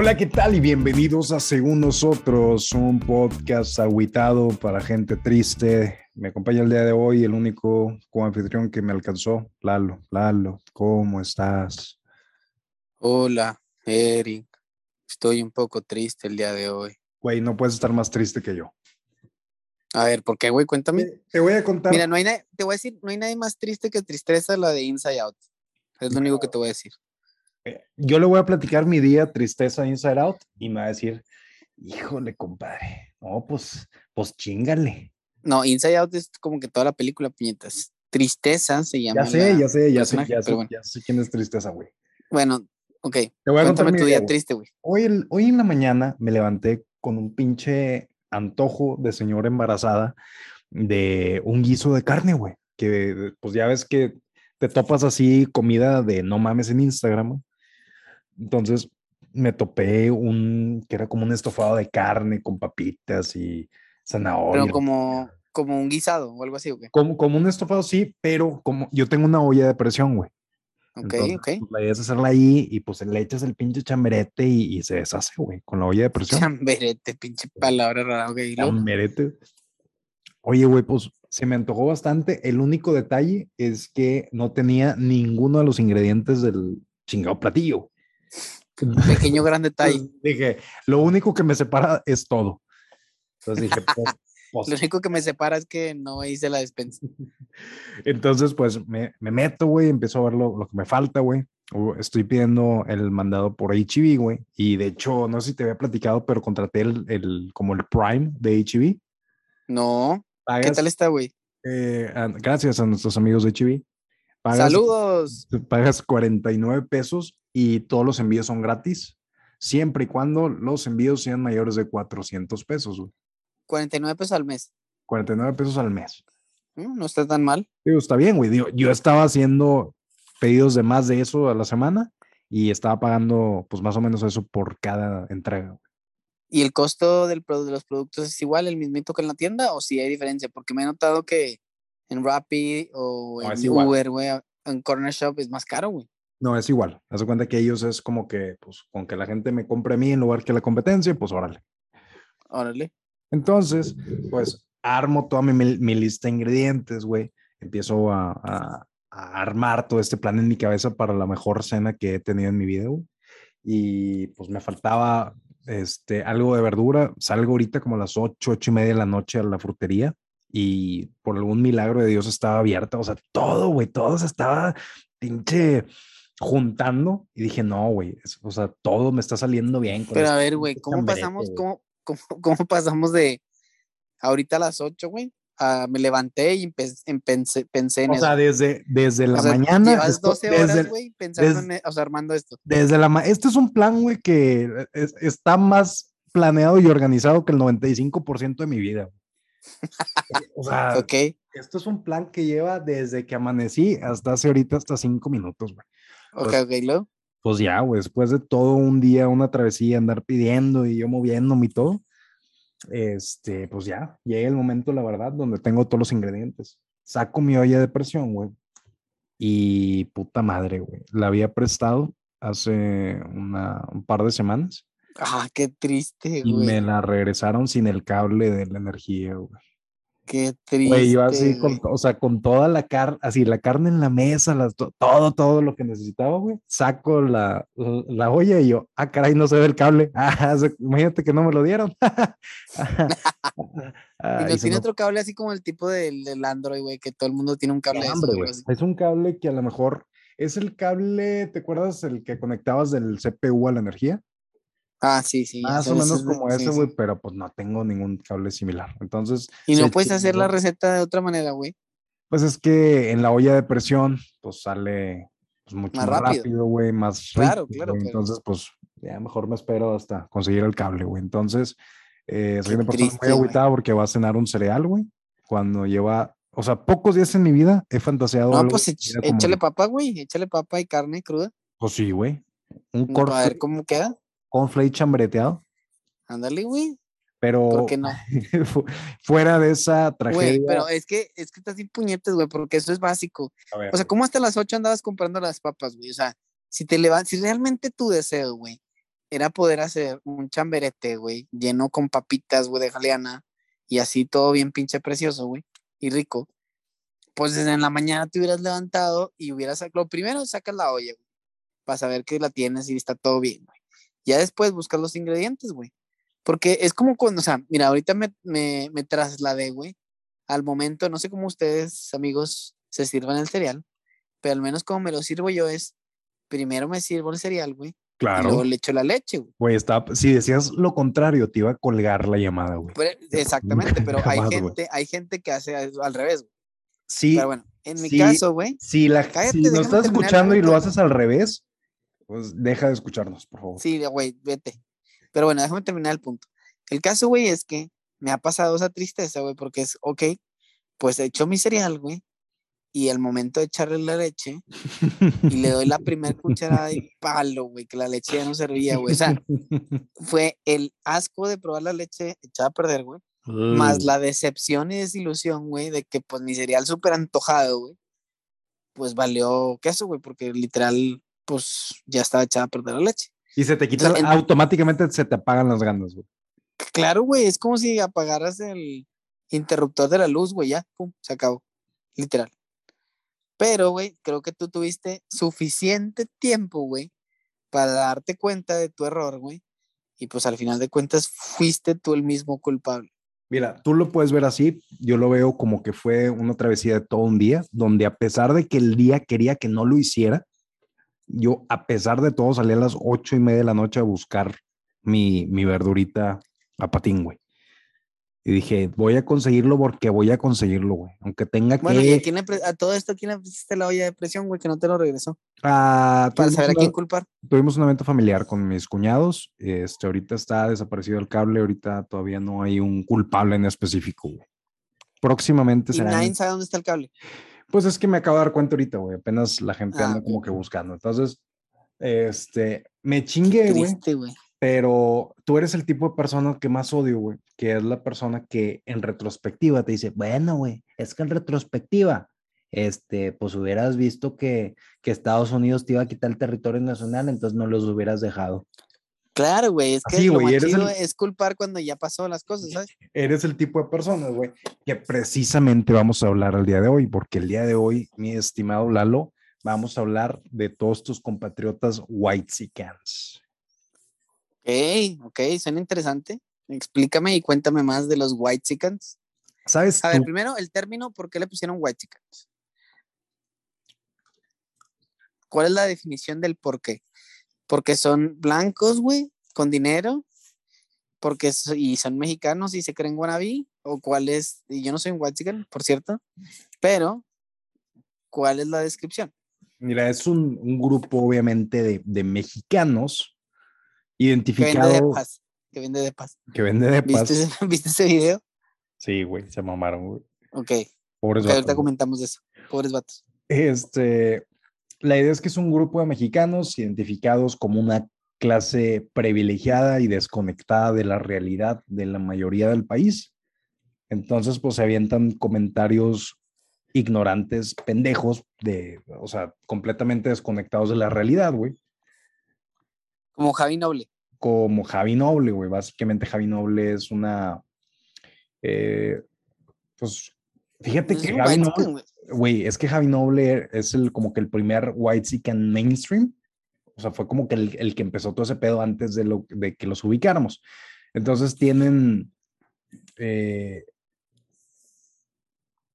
Hola, ¿qué tal? Y bienvenidos a Según Nosotros, un podcast agüitado para gente triste. Me acompaña el día de hoy el único co-anfitrión que me alcanzó, Lalo. Lalo, ¿cómo estás? Hola, Eric. Estoy un poco triste el día de hoy. Güey, no puedes estar más triste que yo. A ver, ¿por qué, güey? Cuéntame. Te, te voy a contar. Mira, no hay te voy a decir, no hay nadie más triste que tristeza la de Inside Out. Es lo único que te voy a decir. Yo le voy a platicar mi día tristeza Inside Out y me va a decir, híjole, compadre, no, pues, pues chingale. No, Inside Out es como que toda la película, piñetas. Tristeza se llama. Ya sé, la ya sé, ya sé, ya sé, bueno. ya sé quién es tristeza, güey. Bueno, ok. Te voy a contar mi tu día, día triste, güey. Hoy, hoy en la mañana me levanté con un pinche antojo de señora embarazada de un guiso de carne, güey. Que pues ya ves que te topas así comida de no mames en Instagram. Entonces me topé un que era como un estofado de carne con papitas y zanahoria. Pero como, como un guisado o algo así, ¿o qué? Como, como un estofado, sí, pero como yo tengo una olla de presión, güey. Ok, Entonces, ok. pues, la idea es hacerla ahí y pues le echas el pinche chamberete y, y se deshace, güey, con la olla de presión. Chamberete, pinche palabra rara, ok. Chamberete. Oye, güey, pues se me antojó bastante. El único detalle es que no tenía ninguno de los ingredientes del chingado platillo. Pequeño gran detalle. Entonces, dije, lo único que me separa es todo. Entonces dije, pues, pues, Lo único que me separa es que no hice la despensa. Entonces, pues me, me meto, güey, empiezo a ver lo, lo que me falta, güey. Estoy pidiendo el mandado por HB, güey. Y de hecho, no sé si te había platicado, pero contraté el, el como el Prime de HB. No. ¿Qué Pagas, tal está, güey? eh, gracias a nuestros amigos de HB. Pagas, Saludos. Pagas 49 pesos y todos los envíos son gratis, siempre y cuando los envíos sean mayores de 400 pesos, güey. 49 pesos al mes. 49 pesos al mes. Mm, No está tan mal. Digo, está bien, güey. Digo, yo estaba haciendo pedidos de más de eso a la semana y estaba pagando, pues más o menos eso por cada entrega. güey. ¿Y el costo del, de los productos es igual, el mismito que en la tienda? ¿O si hay diferencia? Porque me he notado que en Rappi o No, en. Uber, güey, en Corner Shop es más caro, güey. No, es igual. Haz cuenta que ellos es como que, pues, con que la gente me compre a mí en lugar que la competencia, pues órale. Órale. Entonces, pues armo toda mi, mi- lista de ingredientes, güey. Empiezo a, a- a armar todo este plan en mi cabeza para la mejor cena que he tenido en mi vida, güey. Y pues me faltaba este, algo de verdura. Salgo ahorita como a las ocho, ocho y media de la noche a la frutería y por algún milagro de Dios estaba abierta. O sea, todo, güey, todo se estaba pinche juntando y dije, no, güey, o sea, todo me está saliendo bien. con Pero a este ver, güey, ¿cómo pasamos, güey". cómo, cómo, cómo pasamos de ahorita a las 8, güey? a- me levanté y empe- empecé- pensé en O eso. sea, desde, desde la O sea, mañana. Llevas esto- 12 desde, horas, güey, pensando desde- en, e- o sea, armando esto. desde la Este es un plan, güey, que es- está más planeado y organizado que el 95% de mi vida. O sea, Ok. esto es un plan que lleva desde que amanecí hasta hace ahorita hasta cinco minutos, güey. Ok, Pues- ok, luego. Pues ya, güey, después de todo un día, una travesía, andar pidiendo y yo moviéndome y todo, este, pues ya, llega el momento, la verdad, donde tengo todos los ingredientes. Saco mi olla de presión, güey. Y puta madre, güey. La había prestado hace una, un par de semanas Ah, qué triste, y güey. me la regresaron sin el cable de la energía, güey. Qué triste. Güey, yo así, con, o sea, con toda la carne, así, la carne en la mesa, las, todo, todo lo que necesitaba, güey. Saco la, la olla y yo, ah, caray, no se ve el cable. Ah, imagínate que no me lo dieron. Ah, Y no tiene me otro cable así como el tipo del, del Android, güey, que todo el mundo tiene un cable hambre, güey. así. Es un cable que a lo mejor es el cable, ¿te acuerdas el que conectabas del CPU a la energía? Ah, sí, sí. Más o menos como sí, ese, sí. güey, pero pues no tengo ningún cable similar. Entonces. Y no puedes hacer la receta de otra manera, güey. Pues es que en la olla de presión, pues sale pues, mucho Más más, rápido. güey, más Claro, rico, claro, güey. pero- Entonces, pues ya mejor me espero hasta conseguir el cable, güey. Entonces, eh, soy una persona muy agüitada porque va a cenar un cereal, güey. Cuando lleva, o sea, pocos días en mi vida he fantaseado. No, algo pues como échale de- papa, güey. Échale papa y carne cruda. Pues sí, güey. Un A ver corte cómo queda. Con flake chambreteado, Ándale, güey. pero ¿Por qué no? fu- fuera de esa Güey, tragedia. pero es que, es que estás sin puñetes, güey, porque eso es básico. ver, O sea, ¿cómo hasta las 8 andabas comprando las papas, güey? O sea, si te levantas, si realmente tu deseo, güey, era poder hacer un chamberete, güey, lleno con papitas, güey, de jaleana, y así todo bien pinche precioso, güey, y rico. Pues desde en la mañana te hubieras levantado y hubieras sacado, primero sacas la olla, güey, para saber que la tienes y está todo bien, güey. Ya después buscas los ingredientes, güey. Porque es como cuando, o sea, mira, ahorita me, me, me trasladé, güey, al momento, no sé cómo ustedes, amigos, se sirvan el cereal, pero al menos como me lo sirvo yo es, primero me sirvo el cereal, güey, Claro. y luego le echo la leche, güey. Güey, está, si decías lo contrario, te iba a colgar la llamada, güey. Pero- exactamente, pero hay Jamás, gente, hay gente que hace al revés, güey. Sí, Pero bueno, en mi sí. caso, güey, si, la, cállate, si déjame estás escuchando y lo haces al revés, pues deja de escucharnos, por favor. sí, güey, vete. Pero bueno, déjame terminar el punto. El caso, güey, es que me ha pasado esa tristeza, güey, porque es, ok, pues echo mi cereal, güey, y al momento de echarle la leche, y le doy la primera cucharada de palo, güey, que la leche ya no servía, güey. O sea, fue el asco de probar la leche echada a perder, güey, más la decepción y desilusión, güey, de que pues mi cereal súper antojado, güey, pues valió queso, güey, porque literal, pues ya estaba echada a perder la leche. Y se te quita, Entonces, en- automáticamente se te apagan las ganas, güey. Claro, güey, es como si apagaras el interruptor de la luz, güey, ya, pum, se acabó, literal. Pero, güey, creo que tú tuviste suficiente tiempo, güey, para darte cuenta de tu error, güey. Y pues al final de cuentas fuiste tú el mismo culpable. Mira, tú lo puedes ver así, yo lo veo como que fue una travesía de todo un día, donde a pesar de que el día quería que no lo hiciera, yo a pesar de todo salí a las ocho y media de la noche a buscar mi, mi verdurita a patín, güey. Y dije, voy a conseguirlo porque voy a conseguirlo, güey. Aunque tenga Bueno, ¿y que... a, quién le a todo esto, quién le pusiste la olla de presión, güey, que no te lo regresó? Ah, Para saber a una- quién culpar. tuvimos un evento familiar con mis cuñados. Este, ahorita está desaparecido el cable, ahorita todavía no hay un culpable en específico, güey. Próximamente Y será. nadie sabe dónde está el cable. Pues es que me acabo de dar cuenta ahorita, güey. Apenas la gente Ah, anda como que buscando. Entonces, este, me chingué, güey. Pero tú eres el tipo de persona que más odio, güey. Que es la persona que en retrospectiva te dice, bueno, güey, es que en retrospectiva, este, pues hubieras visto que, que Estados Unidos te iba a quitar el territorio nacional, entonces no los hubieras dejado. Claro, güey, es que Así, lo eres el- es culpar cuando ya pasó las cosas, ¿sabes? Eres el tipo de persona, güey, que precisamente vamos a hablar el día de hoy, porque el día de hoy, mi estimado Lalo, vamos a hablar de todos tus compatriotas white Ok, ok, suena interesante. Explícame y cuéntame más de los White Chickens. ¿Sabes? A ver, primero el término, ¿por qué le pusieron White Chickens? ¿Cuál es la definición del por qué? Porque son blancos, güey, con dinero, porque so- y son mexicanos y se creen wannabe, o cuál es, y yo no soy un White Chicken, por cierto, pero ¿cuál es la descripción? Mira, es un, un grupo obviamente de, de mexicanos Que vende de identificados paz, que vende de paz. que vende de ¿Viste paz. ¿viste ese video? Sí, güey, se mamaron, güey. Ok, Pobres ok, ahorita vatos, güey. comentamos de eso. Pobres vatos. Este, la idea es que es un grupo de mexicanos identificados como una clase privilegiada y desconectada de la realidad de la mayoría del país. Entonces, pues se avientan comentarios ignorantes, pendejos, de, o sea, completamente desconectados de la realidad, güey. Como Javi Noble. Como Javi Noble, güey. Básicamente Javi Noble es una, eh, pues, fíjate que Javi Noble, güey. Es que Javi Noble es el como que el primer white chicken mainstream. O sea, fue como que el, el que empezó todo ese pedo antes de, lo, de que los ubicáramos. Entonces tienen. eh,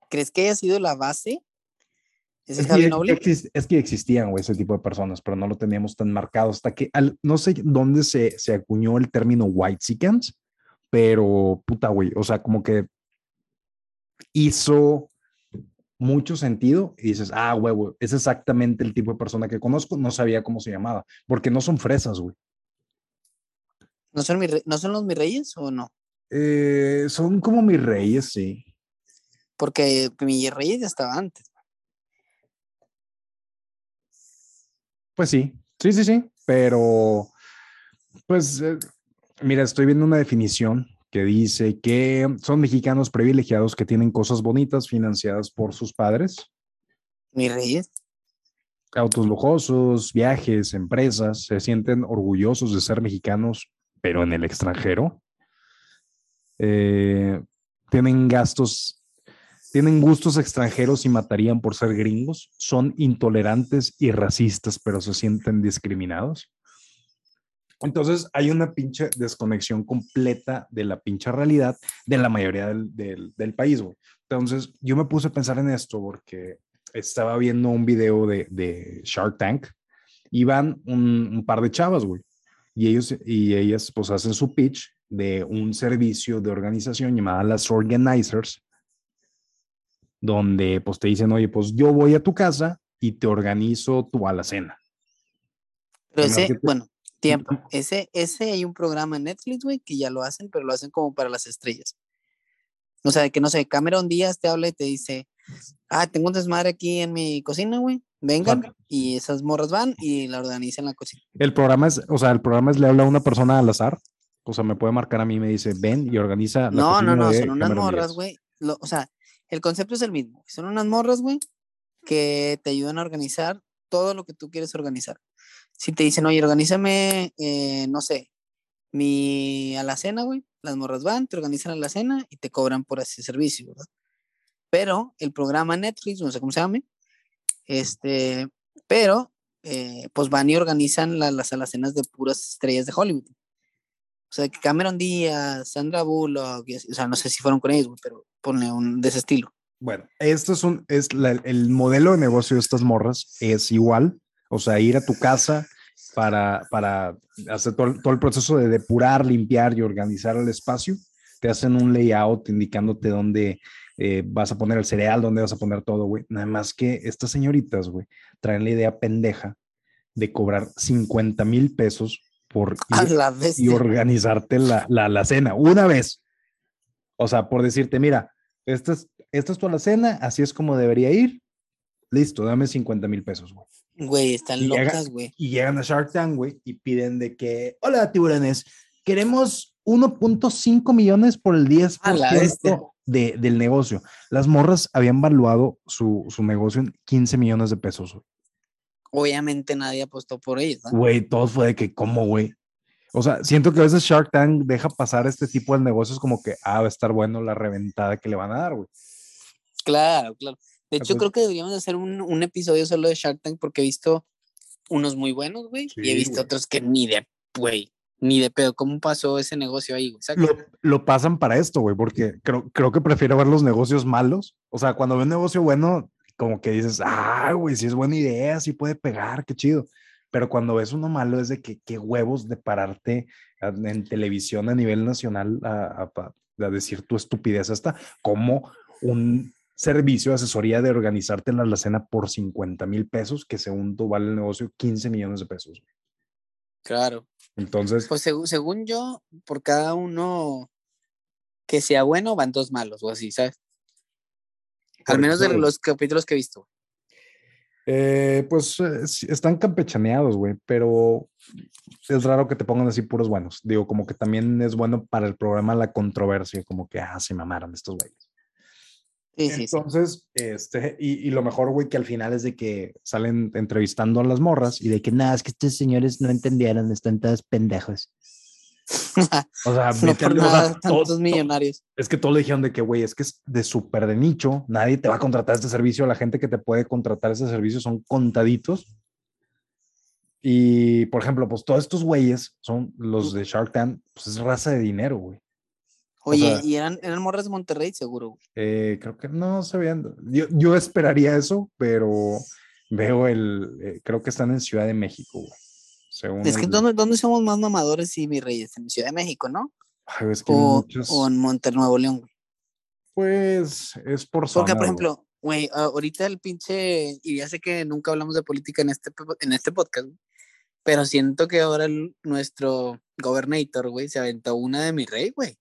¿Crees que haya sido la base? ¿Ese es, Javi que, Noble? exis- es que existían, güey, ese tipo de personas, pero no lo teníamos tan marcado hasta que al- no sé dónde se, se acuñó el término white chickens, pero puta, güey, o sea, como que hizo mucho sentido y dices, ah, güey, es exactamente el tipo de persona que conozco, no sabía cómo se llamaba, porque no son fresas, güey. ¿No son, mis ¿No son los mis reyes o no? Eh, son como mis reyes, sí. Porque mi reyes ya estaba antes. Pues sí, sí, sí, sí, pero pues eh, mira, estoy viendo una definición que dice que son mexicanos privilegiados que tienen cosas bonitas financiadas por sus padres. Mis reyes. autos lujosos, viajes, empresas, se sienten orgullosos de ser mexicanos, pero en el extranjero. Eh, tienen gastos, tienen gustos extranjeros y matarían por ser gringos. Son intolerantes y racistas, pero se sienten discriminados. Entonces hay una pinche desconexión completa de la pinche realidad de la mayoría del, del, país, güey. Entonces yo me puse a pensar en esto porque estaba viendo un video de, de Shark Tank y van un, un, par de chavas, güey. Y ellos y ellas pues hacen su pitch de un servicio de organización llamada las Organizers, donde pues te dicen, oye, pues yo voy a tu casa y te organizo tu alacena. Pero ese, bueno, tiempo, ese, ese hay un programa en Netflix, güey, que ya lo hacen, pero lo hacen como para las estrellas. O sea, que no sé, Cameron Díaz te habla y te dice, ah, tengo un desmadre aquí en mi cocina, güey, vengan, y esas morras van y la organizan la cocina. El programa es, o sea, el programa es le habla a una persona al azar o sea, me puede marcar a mí y me dice, ven y organiza. La no, no, no, son unas morras, güey. O sea, el concepto es el mismo. Son unas morras, güey, que te ayudan a organizar todo lo que tú quieres organizar. Si te dicen, oye, organízame, eh, no sé, mi alacena, güey, las morras van, te organizan la cena y te cobran por ese servicio, ¿verdad? Pero el programa Netflix, no sé cómo se llame, este, pero eh, pues van y organizan las alacenas de puras estrellas de Hollywood. O sea, que Cameron Díaz, Sandra Bullock, o sea, no sé si fueron con ellos, pero ponle un de ese estilo. Bueno, esto es un, es el modelo de negocio de estas morras es igual, o sea, ir a tu casa para, para hacer todo, todo el proceso de depurar, limpiar y organizar el espacio. Te hacen un layout indicándote dónde eh, vas a poner el cereal, dónde vas a poner todo, güey. Nada más que estas señoritas, güey, traen la idea pendeja de cobrar 50 mil pesos por y organizarte la, la, la, cena una vez. O sea, por decirte, mira, esta es, esta es tu alacena, así es como debería ir. Listo, dame 50 mil pesos, güey. Güey, están locas, güey. Y llegan a Shark Tank, güey, y piden de que, hola, tiburones, queremos 1.5 millones por el 10% de, del negocio. Las morras habían valuado su, su negocio en 15 millones de pesos, güey obviamente nadie apostó por ellos. Güey, todo fue de que, ¿cómo, güey? O sea, siento que a veces Shark Tank deja pasar este tipo de negocios como que, ah, va a estar bueno la reventada que le van a dar, güey. Claro, claro. De hecho, creo que deberíamos hacer un, un, episodio solo de Shark Tank porque he visto unos muy buenos, güey, y he visto otros que ni de, güey, ni de pedo. ¿Cómo pasó ese negocio ahí, güey? Lo, lo, pasan para esto, güey, porque creo, creo que prefiero ver los negocios malos. O sea, cuando veo un negocio bueno, como que dices, ah, güey, si es buena idea, si puede pegar, qué chido. Pero cuando ves uno malo es de que qué huevos de pararte en televisión a nivel nacional a, a, decir tu estupidez hasta como un servicio de asesoría de organizarte en la cena por 50 mil pesos, que según tú vale el negocio 15 millones de pesos. Claro. Entonces. Pues según yo, por cada uno que sea bueno, van dos malos o así, ¿sabes? Al menos de los capítulos que he visto. Eh, pues eh, están campechaneados, güey, pero es raro que te pongan así puros buenos. Digo, como que también es bueno para el programa la controversia, como que, ah, se mamaron estos güeyes. Sí, sí, Entonces, este, y, y, lo mejor, güey, que al final es de que salen entrevistando a las morras y de que nada, es que estos señores no entendieron, están todos pendejos. o sea, no por nada, tantos millonarios. Es que todos le dijeron de que, güey, es que es de súper de nicho, nadie te va a contratar este servicio, la gente que te puede contratar este servicio son contaditos. Y, por ejemplo, pues todos estos güeyes son los de Shark Tank, pues es raza de dinero, güey. Oye, ¿y eran, eran morras de Monterrey, seguro? Eh, creo que no se veían. Yo, yo esperaría eso, pero veo el. Eh, creo que están en Ciudad de México, güey es que ¿dónde, somos más mamadores y mi reyes? En Ciudad de México, ¿no? o, en Monterrey, Nuevo León, Pues es por zona, Porque, por ejemplo, güey, ahorita el pinche, y ya sé que nunca hablamos de política en este, en este podcast, pero siento que ahora nuestro gobernator, güey, se aventó una de mi rey, güey.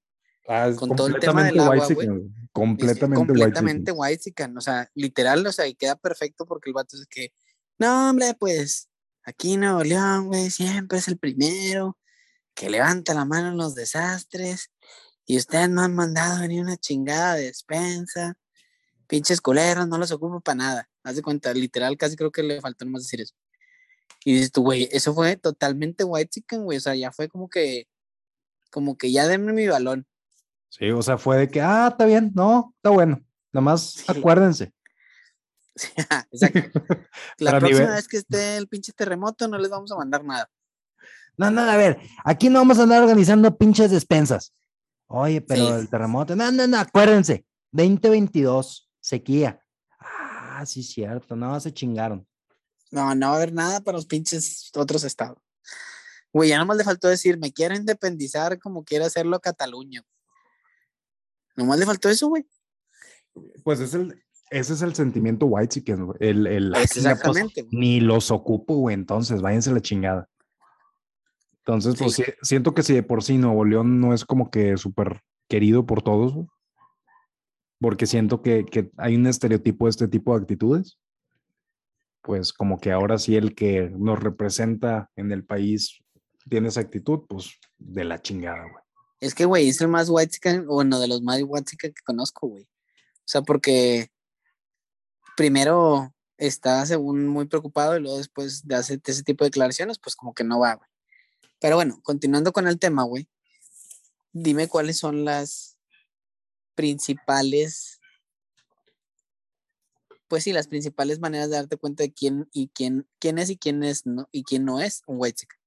Ah, con todo el tema del agua, güey. Completamente, completamente white, O sea, literal, o sea, y queda perfecto porque el vato es que, no, hombre, pues, Aquí en Nuevo León, güey, siempre es el primero que levanta la mano en los desastres. Y ustedes no han mandado ni una chingada de despensa. pinches coleros, no los ocupo para nada. Haz de cuenta, literal, casi creo que le faltó nomás decir eso. Y dices tú, güey, eso fue totalmente white chicken, güey. O sea, ya fue como que, como que ya denme mi balón. Sí, o sea, fue de que, ah, está bien, no, está bueno. Nada más acuérdense. Exacto. La próxima vez que esté el pinche terremoto, no les vamos a mandar nada. No, no, a ver, aquí no vamos a andar organizando pinches despensas. Oye, pero el terremoto, no, no, no, acuérdense, 2022, sequía. Ah, sí, cierto, no, se chingaron. No, no va a haber nada para los pinches otros estados. Güey, ya nomás le faltó decir, me quiero independizar como quiere hacerlo Cataluña. Nomás le faltó eso, güey. Pues es el, ese es el sentimiento white que el, el pues exactamente. ni los ocupo, güey, entonces váyanse a la chingada. Entonces, pues siento que si de por sí Nuevo León no es como que súper querido por todos, porque siento que, que, hay un estereotipo de este tipo de actitudes, pues como que ahora sí el que nos representa en el país tiene esa actitud, pues de la chingada, güey. Es que, güey, es el más white bueno, de los más white que conozco, güey. O sea, porque primero está según muy preocupado y luego después de hacer ese tipo de declaraciones, pues como que no va, güey. Pero bueno, continuando con el tema, güey, dime cuáles son las principales, pues sí, las principales maneras de darte cuenta de quién y quién, quién es y quién es no, y quién no es un white chicken.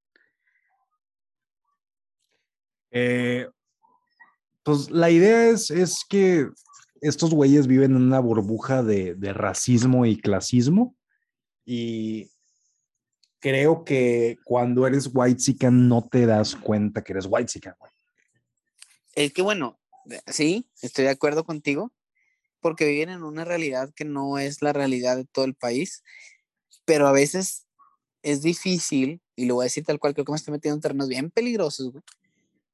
Eh, pues la idea es, es que estos güeyes viven en una burbuja de, racismo y clasismo. Y creo que cuando eres white chican no te das cuenta que eres white chican, Es que bueno, sí, estoy de acuerdo contigo, porque viven en una realidad que no es la realidad de todo el país, pero a veces es difícil, y lo voy a decir tal cual, creo que me estoy metiendo en terrenos bien peligrosos, güey.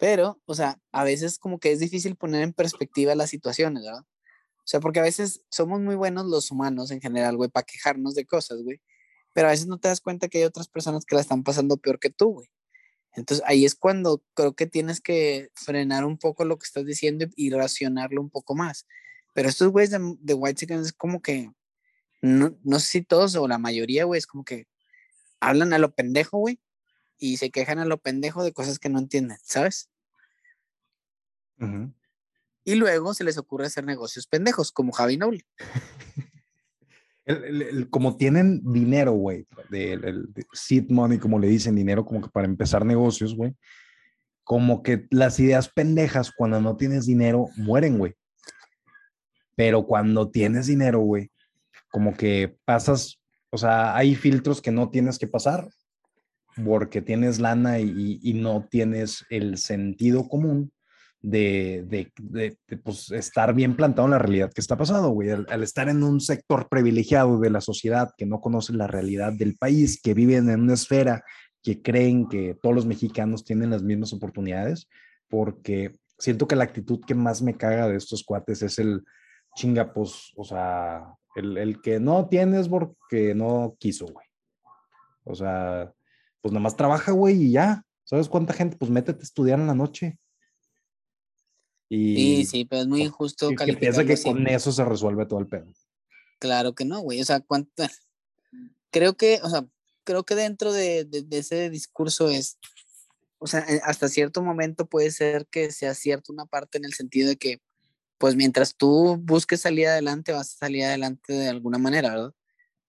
Pero, o sea, a veces como que es difícil poner en perspectiva las situaciones, ¿verdad? O sea, porque a veces somos muy buenos los humanos en general, güey, para quejarnos de cosas, güey. Pero a veces no te das cuenta que hay otras personas que la están pasando peor que tú, güey. Entonces ahí es cuando creo que tienes que frenar un poco lo que estás diciendo y racionarlo un poco más. Pero estos güeyes de, de White Chicken es como que, no, no sé si todos o la mayoría, güey, es como que hablan a lo pendejo, güey, y se quejan a lo pendejo de cosas que no entienden, ¿sabes? Y luego se les ocurre hacer negocios pendejos, como Javi Noble. como tienen dinero, güey, el, seed money, como le dicen, dinero como que para empezar negocios, güey, como que las ideas pendejas cuando no tienes dinero mueren, güey. Pero cuando tienes dinero, güey, como que pasas, o sea, hay filtros que no tienes que pasar porque tienes lana y no tienes el sentido común de, pues, estar bien plantado en la realidad que está pasando, güey. Al, estar en un sector privilegiado de la sociedad que no conoce la realidad del país, que viven en una esfera que creen que todos los mexicanos tienen las mismas oportunidades, porque siento que la actitud que más me caga de estos cuates es el chinga, pues, o sea, el, el que no tienes porque no quiso, güey. O sea, pues nada más trabaja, güey, y ya. ¿Sabes cuánta gente? Pues métete a estudiar en la noche. Y, sí, sí, pero es muy injusto que piensa que con eso se resuelve todo el pedo. Claro que no, güey. O sea, cuánta. Creo que, o sea, creo que dentro de, de, ese discurso es, o sea, eh, hasta cierto momento puede ser que sea cierto una parte en el sentido de que, pues mientras tú busques salir adelante, vas a salir adelante de alguna manera, ¿verdad?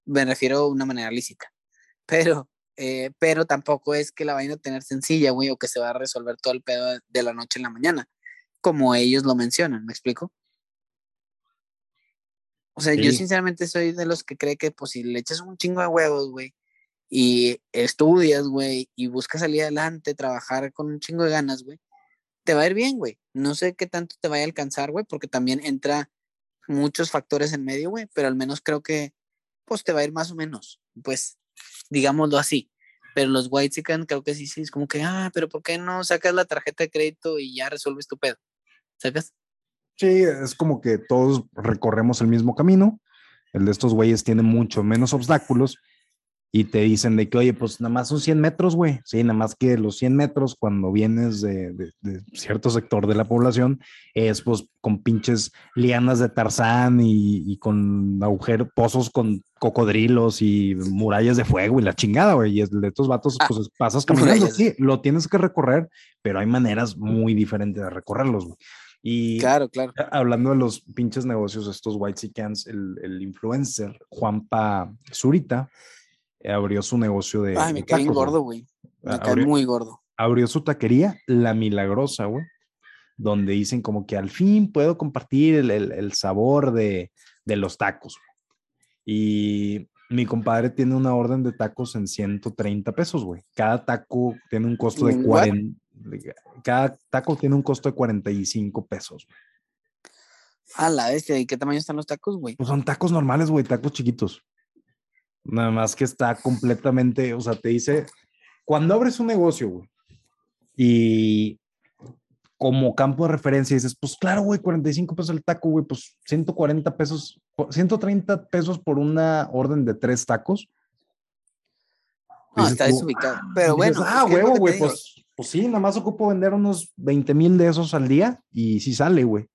Me refiero a una manera lícita. Pero, eh, pero tampoco es que la vayan a tener sencilla, güey, o que se va a resolver todo el pedo de la noche en la mañana como ellos lo mencionan, ¿me explico? O sea, yo sinceramente soy de los que cree que pues si le echas un chingo de huevos, güey, y estudias, güey, y buscas salir adelante, trabajar con un chingo de ganas, güey, te va a ir bien, güey. No sé qué tanto te vaya a alcanzar, güey, porque también entra muchos factores en medio, güey, pero al menos creo que pues te va a ir más o menos, pues digámoslo así. Pero los white creo que sí, sí, es como que, ah, pero ¿por qué no sacas la tarjeta de crédito y ya resuelves tu pedo? ¿Sabes? Sí, es como que todos recorremos el mismo camino. El de estos güeyes tiene mucho menos obstáculos y te dicen de que, oye, pues nada más son 100 metros, güey. Sí, nada más que los 100 metros cuando vienes de, cierto sector de la población es pues con pinches lianas de tarzán y, con agujeros, pozos con cocodrilos y murallas de fuego y la chingada, güey. Y de estos vatos, ah, pues pasas caminando. Sí, lo tienes que recorrer, pero hay maneras muy diferentes de recorrerlos, güey. Y claro, claro. hablando de los pinches negocios, estos White Sea el, el influencer Juanpa Zurita, abrió su negocio de. Ay, me cae gordo, güey. Me cae muy gordo. Abrió su taquería, La Milagrosa, güey, donde dicen como que al fin puedo compartir el, sabor de, los tacos. Y mi compadre tiene una orden de tacos en 130 pesos, güey. Cada taco tiene un costo de 40. Cada taco tiene un costo de 45 pesos. A la bestia, ¿y qué tamaño están los tacos, güey? Pues son tacos normales, güey, tacos chiquitos. Nada más que está completamente, o sea, te dice, cuando abres un negocio, güey, y como campo de referencia dices, pues claro, güey, 45 pesos el taco, güey, pues 140 pesos, 130 pesos por una orden de tres tacos. No, está desubicado. Pero bueno. Ah, huevo, güey, pues, pues sí, nada más ocupo vender unos 20 mil de esos al día y sí sale, güey.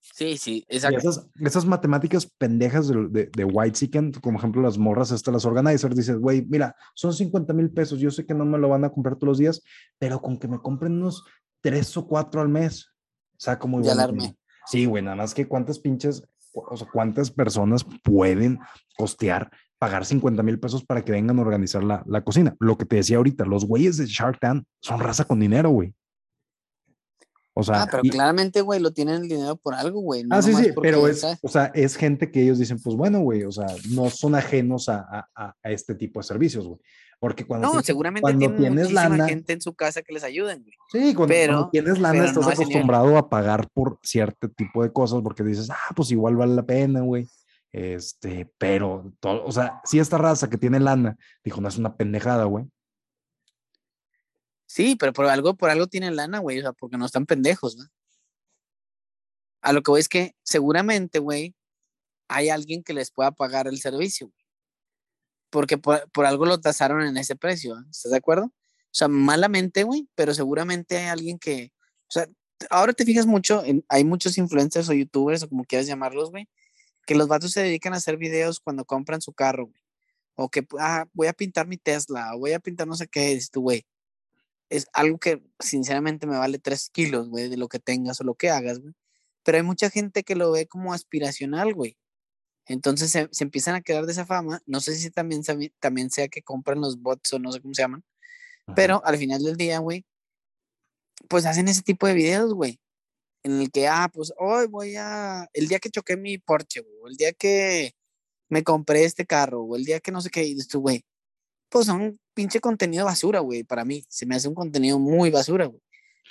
Sí, sí, exacto. esas, matemáticas pendejas de, de, White Chicken, como ejemplo las morras, hasta las organizers, dices, güey, mira, son 50 mil pesos, yo sé que no me lo van a comprar todos los días, pero con que me compren unos tres o cuatro al mes, o sea, como... Ya alarme. Sí, güey, nada más que cuántas pinches, o sea, cuántas personas pueden costear pagar 50 mil pesos para que vengan a organizar la, la cocina. Lo que te decía ahorita, los güeyes de Shark Tank son raza con dinero, güey. O sea, ah, pero claramente, güey, lo tienen el dinero por algo, güey. ah, sí, sí, pero es, o sea, es gente que ellos dicen, pues bueno, güey, o sea, no son ajenos a, a, a este tipo de servicios, güey. Porque cuando, no, seguramente cuando tienes lana, gente en su casa que les ayuden, güey. Sí, cuando, pero, tienes lana estás acostumbrado a pagar por cierto tipo de cosas porque dices, ah, pues igual vale la pena, güey. Este, pero, todo, o sea, si esta raza que tiene lana, dijo, no es una pendejada, güey. Sí, pero por algo, por algo tienen lana, güey, o sea, porque no están pendejos, ¿no? A lo que voy es que seguramente, güey, hay alguien que les pueda pagar el servicio, güey. Porque por, algo lo tasaron en ese precio, ¿eh? ¿estás de acuerdo? O sea, malamente, güey, pero seguramente hay alguien que, o sea, ahora te fijas mucho, hay muchos influencers o youtubers o como quieras llamarlos, güey, que los vatos se dedican a hacer videos cuando compran su carro, güey. O que, ah, voy a pintar mi Tesla, o voy a pintar no sé qué, dices tú, güey es algo que sinceramente me vale tres kilos, güey, de lo que tengas o lo que hagas, güey. Pero hay mucha gente que lo ve como aspiracional, güey. Entonces se, empiezan a quedar de esa fama. No sé si también, también sea que compran los bots o no sé cómo se llaman. Pero al final del día, güey, pues hacen ese tipo de videos, güey. En el que, ah, pues hoy voy a. El día que choqué mi Porsche, güey. El día que me compré este carro, o el día que no sé qué, y tú, güey. Pues son pinche contenido basura, güey, para mí. Se me hace un contenido muy basura, güey.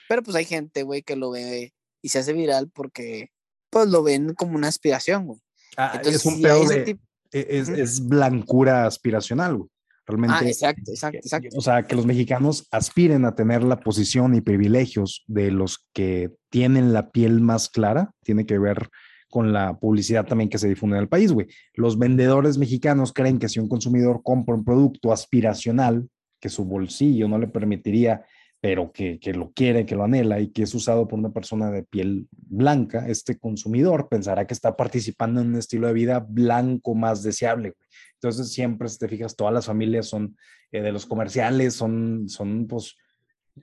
Pero pues hay gente, güey, que lo ve y se hace viral porque pues lo ven como una aspiración, güey. Ah, es un pedo de... E, es, es, blancura aspiracional, güey. Realmente. Ah, exacto, exacto, exacto. O sea, que los mexicanos aspiren a tener la posición y privilegios de los que tienen la piel más clara, tiene que ver con la publicidad también que se difunde en el país, güey. Los vendedores mexicanos creen que si un consumidor compra un producto aspiracional, que su bolsillo no le permitiría, pero que, que, lo quiere, que lo anhela y que es usado por una persona de piel blanca, este consumidor pensará que está participando en un estilo de vida blanco más deseable, güey. Entonces, siempre, si te fijas, todas las familias son eh, de los comerciales, son, son, pues,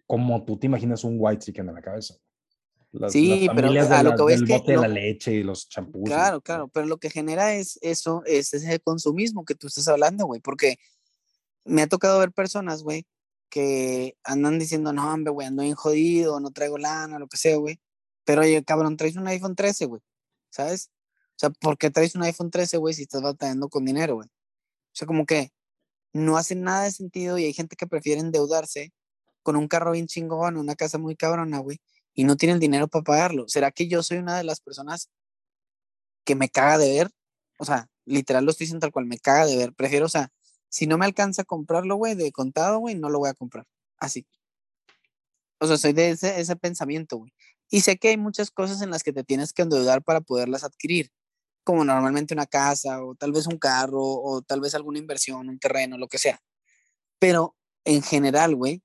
como tú te imaginas un white chicken en la cabeza sí, pero a lo que ves que la leche y los champús. Claro, claro, pero lo que genera es eso, es ese consumismo que tú estás hablando, güey, porque me ha tocado ver personas, güey, que andan diciendo, no, hombre, güey, ando bien jodido, no traigo lana, lo que sea, güey. Pero oye, cabrón, traes un iPhone 13, güey, ¿sabes? O sea, ¿por qué traes un iPhone 13, güey, si estás batallando con dinero, güey? O sea, como que no hace nada de sentido y hay gente que prefiere endeudarse con un carro bien chingón, una casa muy cabrona, güey, y no tiene el dinero para pagarlo. ¿Será que yo soy una de las personas que me caga de ver? O sea, literal lo estoy diciendo tal cual, me caga de ver. Prefiero, o sea, si no me alcanza a comprarlo, güey, de contado, güey, no lo voy a comprar. Así. O sea, soy de ese, pensamiento, güey. Y sé que hay muchas cosas en las que te tienes que endeudar para poderlas adquirir. Como normalmente una casa o tal vez un carro o tal vez alguna inversión, un terreno, lo que sea. Pero en general, güey,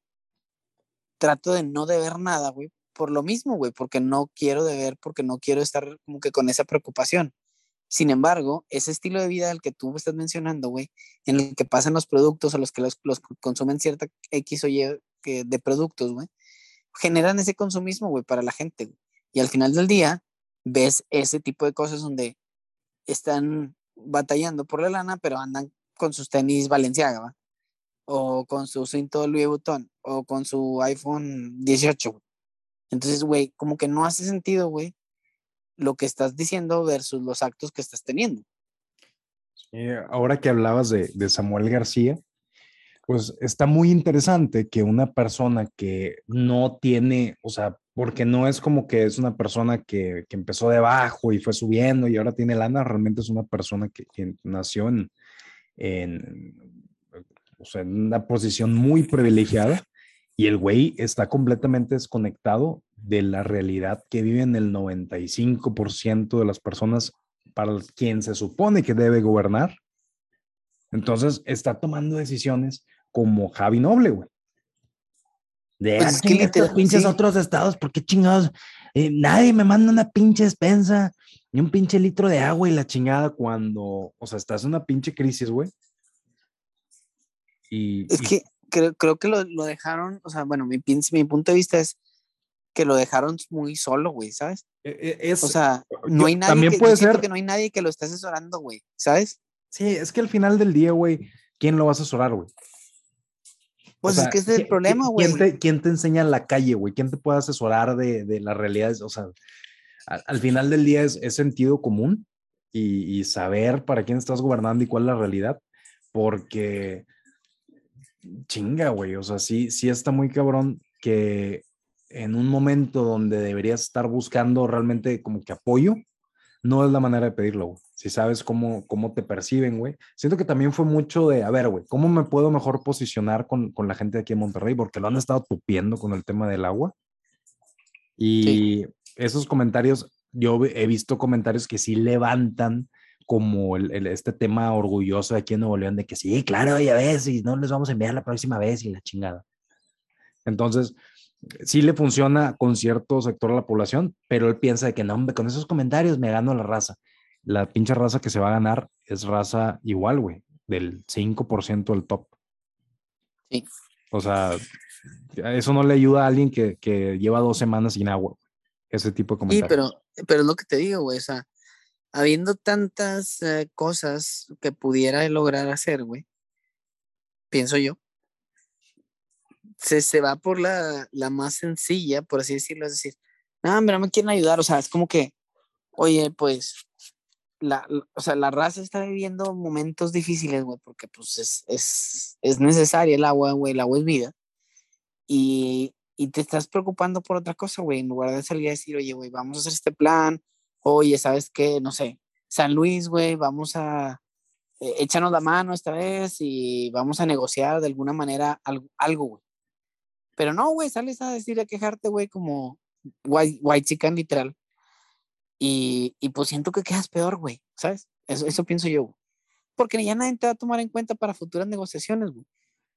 trato de no deber nada, güey, por lo mismo, güey, porque no quiero deber, porque no quiero estar como que con esa preocupación. Sin embargo, ese estilo de vida al que tú estás mencionando, güey, en el que pasan los productos a los que los, consumen cierta X o Y de productos, güey, generan ese consumismo, güey, para la gente. Y al final del día, ves ese tipo de cosas donde están batallando por la lana, pero andan con sus tenis Valenciaga, o con su cinto Louis Vuitton, o con su iPhone 18. Entonces, güey, como que no hace sentido, güey, lo que estás diciendo versus los actos que estás teniendo. ahora que hablabas de, de Samuel García, pues está muy interesante que una persona que no tiene, o sea, porque no es como que es una persona que, que empezó debajo y fue subiendo y ahora tiene lana, realmente es una persona que, nació en, en, o sea, en una posición muy privilegiada y el güey está completamente desconectado de la realidad que viven el 95% de las personas para quien se supone que debe gobernar. Entonces está tomando decisiones como Javi Noble, güey. De pues que estos pinches otros estados, ¿por qué chingados? Eh, nadie me manda una pinche despensa, ni un pinche litro de agua y la chingada cuando, o sea, estás en una pinche crisis, güey. Y, es que creo, creo que lo, lo, dejaron, o sea, bueno, mi, mi punto de vista es que lo dejaron muy solo, güey, ¿sabes? E, e, es, o sea, no hay nadie. También que, puede ser. que no hay nadie que lo esté asesorando, güey, ¿sabes? Sí, es que al final del día, güey, ¿quién lo va a asesorar, güey? Pues es que ese es el problema, güey. ¿quién te, ¿quién te, enseña en la calle, güey? ¿Quién te puede asesorar de, de las realidades? O sea, al, final del día es, es sentido común y, y, saber para quién estás gobernando y cuál es la realidad, porque chinga, güey. O sea, sí, sí está muy cabrón que en un momento donde deberías estar buscando realmente como que apoyo, no es la manera de pedirlo, güey. Si sabes cómo, cómo te perciben, güey. Siento que también fue mucho de, a ver, güey, ¿cómo me puedo mejor posicionar con, con, la gente de aquí en Monterrey? Porque lo han estado tupiendo con el tema del agua. Y esos comentarios, yo he visto comentarios que sí levantan como el, este tema orgulloso de aquí en Nuevo León de que sí, claro, ya ves, y no les vamos a enviar la próxima vez y la chingada. Entonces, sí le funciona con cierto sector de la población, pero él piensa de que no, hombre, con esos comentarios me gano la raza. La pinche raza que se va a ganar es raza igual, güey, del 5% del top. Sí. O sea, eso no le ayuda a alguien que, que lleva dos semanas sin agua. Ese tipo de comentarios. Sí, pero, pero es lo que te digo, güey. O sea, habiendo tantas eh, cosas que pudiera lograr hacer, güey, pienso yo, se, se va por la, la, más sencilla, por así decirlo, es decir, no, no me quieren ayudar, o sea, es como que, oye, pues, la, o sea, la raza está viviendo momentos difíciles, güey, porque pues es, es, es necesaria el agua, güey, el agua es vida, y, y te estás preocupando por otra cosa, güey, en lugar de salir a decir, oye, güey, vamos a hacer este plan, oye, ¿sabes qué? No sé, San Luis, güey, vamos a, eh, échanos la mano esta vez y vamos a negociar de alguna manera algo, algo güey. Pero no, güey, sales a decir, a quejarte, güey, como white, white chicken literal. Y, y, pues siento que quedas peor, güey, ¿sabes? Eso, eso pienso yo. Porque ya nadie te va a tomar en cuenta para futuras negociaciones, güey.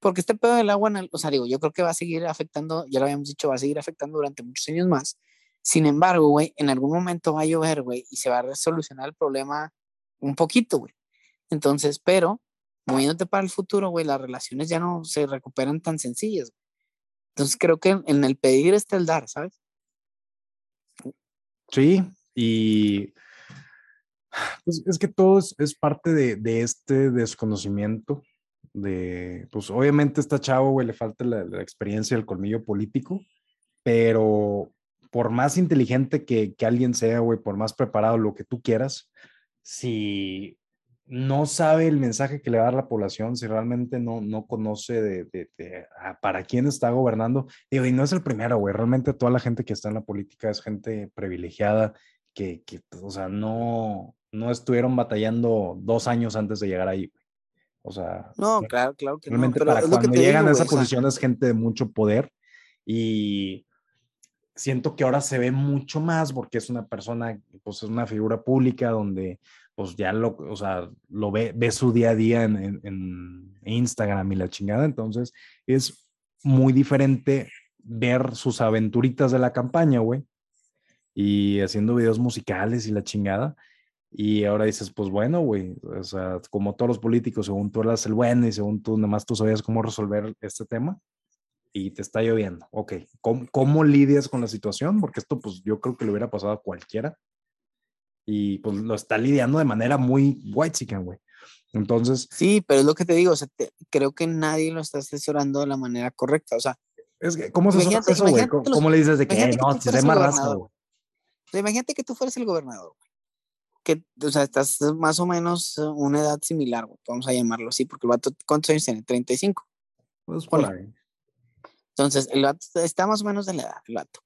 Porque este pedo del agua, o sea, digo, yo creo que va a seguir afectando, ya lo habíamos dicho, va a seguir afectando durante muchos años más. Sin embargo, güey, en algún momento va a llover, güey, y se va a resolucionar el problema un poquito, güey. Entonces, pero moviéndote para el futuro, güey, las relaciones ya no se recuperan tan sencillas. Entonces creo que en el pedir está el dar, ¿sabes? Sí, y pues es que todo es, parte de, este desconocimiento, de, pues obviamente está chavo, güey, le falta la, experiencia, el colmillo político, pero por más inteligente que, que alguien sea, güey, por más preparado, lo que tú quieras, si no sabe el mensaje que le va a dar la población, si realmente no, no conoce de, de, para quién está gobernando, digo, y no es el primero, güey, realmente toda la gente que está en la política es gente privilegiada, que, que pues, o sea, no, no estuvieron batallando dos años antes de llegar ahí. O sea, no, claro, claro que realmente no. para cuando llegan a esa posición es gente de mucho poder y siento que ahora se ve mucho más porque es una persona, pues es una figura pública donde pues ya lo, o sea, lo ve, ve su día a día en, en, Instagram y la chingada, entonces es muy diferente ver sus aventuritas de la campaña, güey, y haciendo videos musicales y la chingada. Y ahora dices, pues bueno, güey, o sea, como todos los políticos, según tú eras el bueno y según tú, nada más tú sabías cómo resolver este tema y te está lloviendo. Ok, ¿cómo, cómo lidias con la situación? Porque esto, pues yo creo que le hubiera pasado a cualquiera. Y pues lo está lidiando de manera muy white chicken, güey. Entonces. Sí, pero es lo que te digo, o sea, te, creo que nadie lo está asesorando de la manera correcta. O sea, es que, ¿cómo se hace eso, güey? ¿Cómo, ¿Cómo, le dices de que, no, se más raza, güey? Imagínate que tú fueras el gobernador, güey. Que, o sea, estás más o menos una edad similar, güey, vamos a llamarlo así, porque el vato, ¿cuántos años tiene? 35. Pues por. Entonces, el vato está más o menos de la edad, el vato.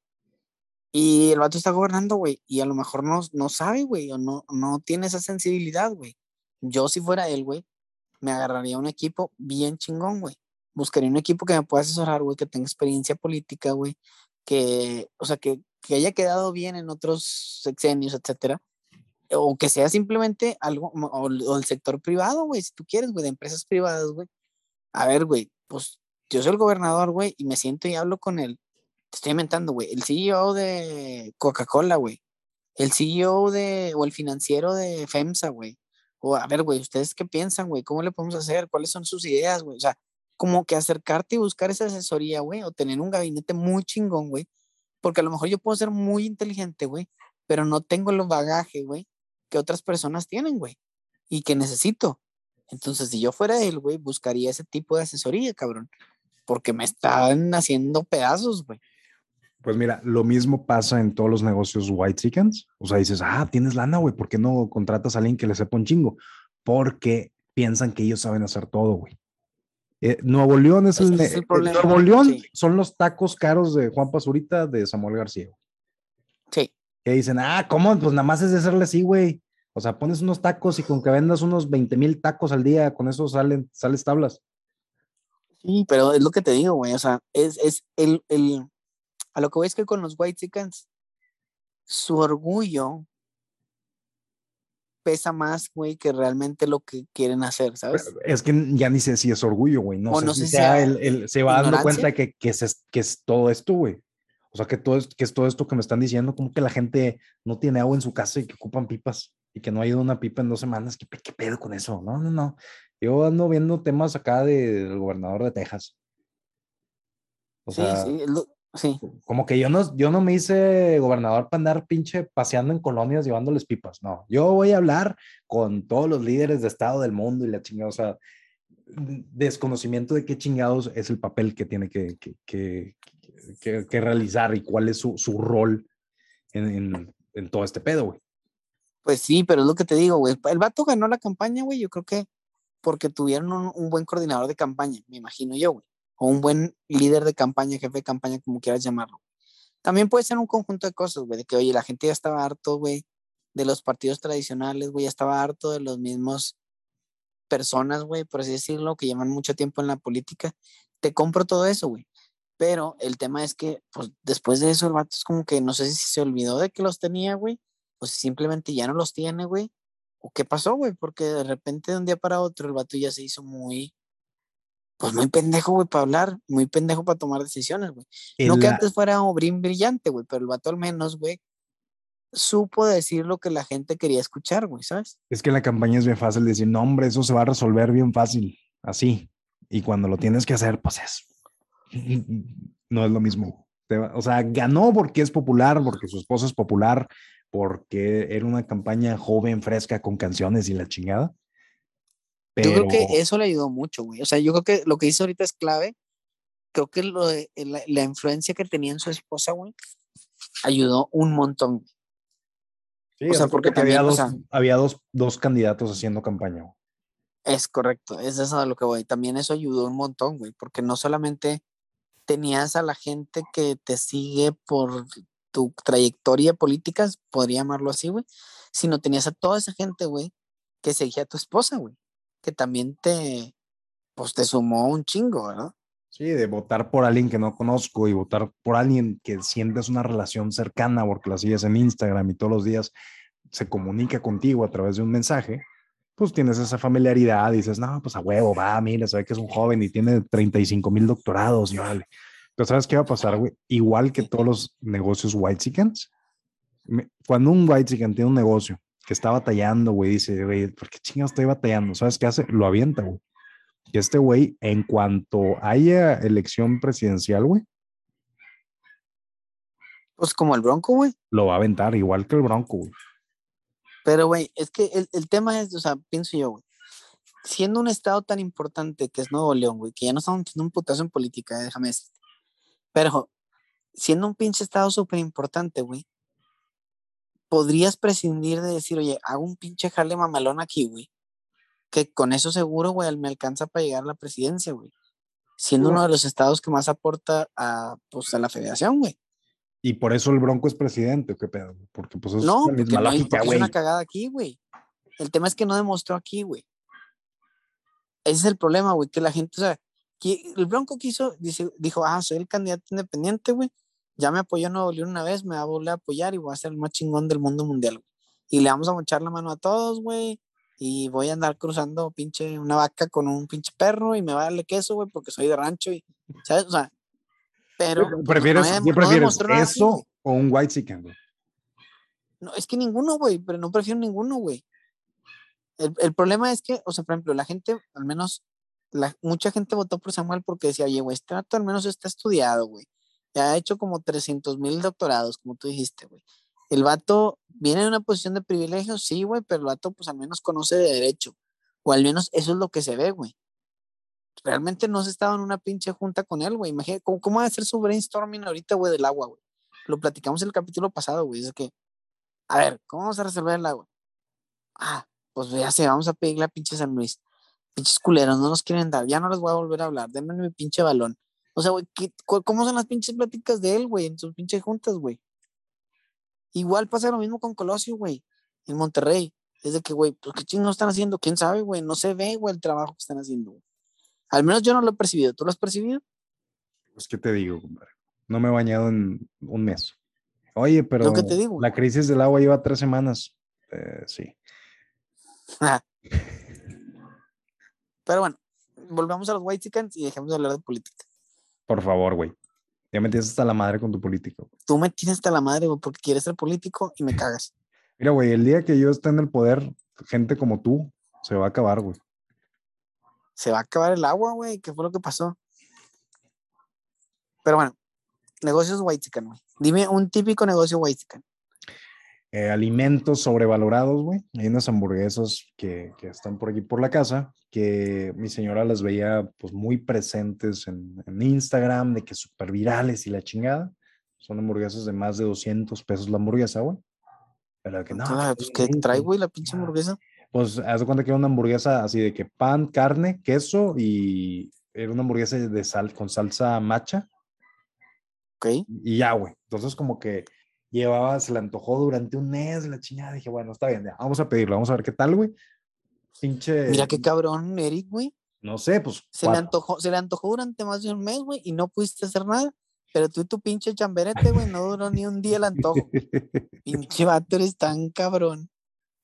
Y el vato está gobernando, güey, y a lo mejor no, no sabe, güey, o no, no tiene esa sensibilidad, güey. Yo, si fuera él, güey, me agarraría un equipo bien chingón, güey. Buscaría un equipo que me pueda asesorar, güey, que tenga experiencia política, güey, que, o sea, que, que haya quedado bien en otros sexenios, etcétera, o que sea simplemente algo, o, o el sector privado, güey, si tú quieres, güey, de empresas privadas, güey. A ver, güey, pues yo soy el gobernador, güey, y me siento y hablo con él. Te estoy inventando, güey, el CEO de Coca-Cola, güey, el CEO de, o el financiero de FEMSA, güey. O a ver, güey, ¿ustedes qué piensan, güey? ¿Cómo le podemos hacer? ¿Cuáles son sus ideas, güey? O sea, como que acercarte y buscar esa asesoría, güey, o tener un gabinete muy chingón, güey, porque a lo mejor yo puedo ser muy inteligente, güey, pero no tengo el bagaje, güey, que otras personas tienen, güey, y que necesito. Entonces, si yo fuera él, güey, buscaría ese tipo de asesoría, cabrón, porque me están haciendo pedazos, güey. Pues mira, lo mismo pasa en todos los negocios white chickens. O sea, dices, ah, tienes lana, güey, ¿por qué no contratas a alguien que le sepa un chingo? Porque piensan que ellos saben hacer todo, güey. Eh, Nuevo León es, el, es el problema, Nuevo León sí. son los tacos caros de Juan Pazurita de Samuel García. Sí. Que dicen, ah, ¿cómo? Pues nada más es de hacerle así, güey. O sea, pones unos tacos y con que vendas unos 20 mil tacos al día, con eso salen, sales tablas. Sí, pero es lo que te digo, güey. O sea, es, es el, el, a lo que voy es que con los White Chickens, su orgullo pesa más, güey, que realmente lo que quieren hacer, ¿sabes? Es que ya ni sé si es orgullo, güey. No, O sé no si sé si sea sea el, el- se va dando cuenta que, que, es, que es todo esto, güey. O sea, que todo, es, que es todo esto que me están diciendo, como que la gente no tiene agua en su casa y que ocupan pipas y que no ha ido una pipa en dos semanas. ¿Qué, pe- qué pedo con eso? No, no, no. Yo ando viendo temas acá de- del gobernador de Texas. O Sí, sea, sí, lo- sí. como que yo no, yo no me hice gobernador para andar pinche paseando en colonias llevándoles pipas. No, yo voy a hablar con todos los líderes de Estado del mundo y la chingada. O sea, desconocimiento de qué chingados es el papel que tiene que, que, que, que- que realizar y cuál es su, su rol en, en, en todo este pedo, güey. Pues sí, pero es lo que te digo, güey. El vato ganó la campaña, güey, yo creo que porque tuvieron un, un buen coordinador de campaña, me imagino yo, güey. O un buen líder de campaña, jefe de campaña, como quieras llamarlo. También puede ser un conjunto de cosas, güey, de que, oye, la gente ya estaba harto, güey, de los partidos tradicionales, güey, ya estaba harto de los mismos personas, güey, por así decirlo, que llevan mucho tiempo en la política. Te compro todo eso, güey. Pero el tema es que, pues, después de eso, el vato es como que no sé si se olvidó de que los tenía, güey, o si simplemente ya no los tiene, güey. ¿O qué pasó, güey? Porque de repente de un día para otro el vato ya se hizo muy, pues muy pendejo, güey, para hablar, muy pendejo para tomar decisiones, güey. No En que la- antes fuera obrín brillante, güey, pero el vato al menos, güey, supo decir lo que la gente quería escuchar, güey, ¿sabes? Es que la campaña es bien fácil decir, no, hombre, eso se va a resolver bien fácil, así. Y cuando lo tienes que hacer, pues es. No es lo mismo. O sea, ganó porque es popular, porque su esposo es popular, porque era una campaña joven, fresca, con canciones y la chingada. Yo creo que eso le ayudó mucho, güey. O sea, yo creo que lo que hizo ahorita es clave. Creo que lo de, la, la influencia que tenía en su esposa, güey, ayudó un montón. Sí, o sea, de porque había, o dos, sea- había dos, dos candidatos haciendo campaña. güey. Es correcto, es eso a lo que voy. También eso ayudó un montón, güey, porque no solamente tenías a la gente que te sigue por tu trayectoria política, podría llamarlo así, güey, sino tenías a toda esa gente, güey, que seguía a tu esposa, güey, que también te, pues te sumó un chingo, ¿verdad? Sí, de votar por alguien que no conozco y votar por alguien que sientes una relación cercana porque la sigues en Instagram y todos los días se comunica contigo a través de un mensaje, pues tienes esa familiaridad, dices, no, pues a huevo, va, mira, sabe que es un joven y tiene 35 mil doctorados, y vale. Pero ¿sabes qué va a pasar, güey? Igual que todos los negocios white chickens, cuando un white chicken tiene un negocio que está batallando, güey, dice, güey, ¿por qué chingados estoy batallando? ¿Sabes qué hace? Lo avienta, güey. Y este güey, en cuanto haya elección presidencial, güey. Pues como el Bronco, güey. Lo va a aventar, igual que el Bronco, güey. Pero, güey, es que el, el, tema es, o sea, pienso yo, güey, siendo un estado tan importante que es Nuevo León, güey, que ya no estamos metiendo un putazo en política, déjame decirte. Pero, siendo un pinche estado súper importante, güey, podrías prescindir de decir, oye, hago un pinche jale mamalón aquí, güey, que con eso seguro, güey, me alcanza para llegar a la presidencia, güey. Siendo uno de los estados que más aporta a, pues, a la federación, güey. Y por eso el Bronco es presidente, ¿qué pedo? Porque pues es no, la misma no, lógica, güey. Es una cagada aquí, güey. El tema es que no demostró aquí, güey. Ese es el problema, güey, que la gente, o sea, que el Bronco quiso, dice, dijo, ah, soy el candidato independiente, güey. Ya me apoyó Nuevo León una vez, me va a volver a apoyar y voy a ser el más chingón del mundo mundial, güey. Y le vamos a mochar la mano a todos, güey. Y voy a andar cruzando pinche una vaca con un pinche perro y me va a darle queso, güey, porque soy de rancho y, ¿sabes? O sea, pero. Pues, ¿Prefieres, no, prefieres eso o un white chicken, güey? No, es que ninguno, güey, pero no prefiero ninguno, güey. El, el, problema es que, o sea, por ejemplo, la gente, al menos, la, mucha gente votó por Samuel porque decía, oye, güey, este rato al menos está estudiado, güey. Ya ha hecho como 300 mil doctorados, como tú dijiste, güey. El vato viene de una posición de privilegio, sí, güey, pero el vato, pues al menos conoce de derecho. O al menos eso es lo que se ve, güey realmente no se estaba en una pinche junta con él, güey. Imagínate, ¿cómo, ¿cómo, va a hacer su brainstorming ahorita, güey, del agua, güey? Lo platicamos en el capítulo pasado, güey. Es que, a ver, ¿cómo vamos a resolver el agua? Ah, pues ya sé, vamos a pedirle a pinche San Luis. Pinches culeros, no nos quieren dar, ya no les voy a volver a hablar, denme mi pinche balón. O sea, güey, ¿cómo son las pinches pláticas de él, güey, en sus pinches juntas, güey? Igual pasa lo mismo con Colosio, güey, en Monterrey. Es de que, güey, pues qué chingados están haciendo, quién sabe, güey, no se ve, güey, el trabajo que están haciendo, güey. Al menos yo no lo he percibido. ¿Tú lo has percibido? Pues, ¿qué te digo, compadre? No me he bañado en un mes. Oye, pero te digo? la crisis del agua lleva tres semanas. Eh, sí. pero bueno, volvamos a los white chickens y dejemos de hablar de política. Por favor, güey. Ya me tienes hasta la madre con tu político. Tú me tienes hasta la madre, güey, porque quieres ser político y me cagas. Mira, güey, el día que yo esté en el poder, gente como tú se va a acabar, güey se va a acabar el agua, güey. ¿Qué fue lo que pasó? Pero bueno, negocios white güey. Dime un típico negocio white eh, alimentos sobrevalorados, güey. Hay unas hamburguesas que, que, están por aquí por la casa, que mi señora las veía pues muy presentes en, en Instagram, de que súper virales y la chingada. Son hamburguesas de más de 200 pesos la hamburguesa, güey. Pero que no. pues, ¿qué trae, güey, la pinche hamburguesa? pues haz de cuenta que era una hamburguesa así de que pan, carne, queso y era una hamburguesa de sal con salsa macha. Ok. Y ya, güey. Entonces como que llevaba, se le antojó durante un mes la chingada. Dije, bueno, está bien, ya, vamos a pedirlo, vamos a ver qué tal, güey. Pinche. Mira qué cabrón, Eric, güey. No sé, pues. Se le, antojó, se le antojó durante más de un mes, güey, y no pudiste hacer nada. Pero tú y tu pinche chamberete, güey, no duró ni un día el antojo. pinche vato, eres tan cabrón.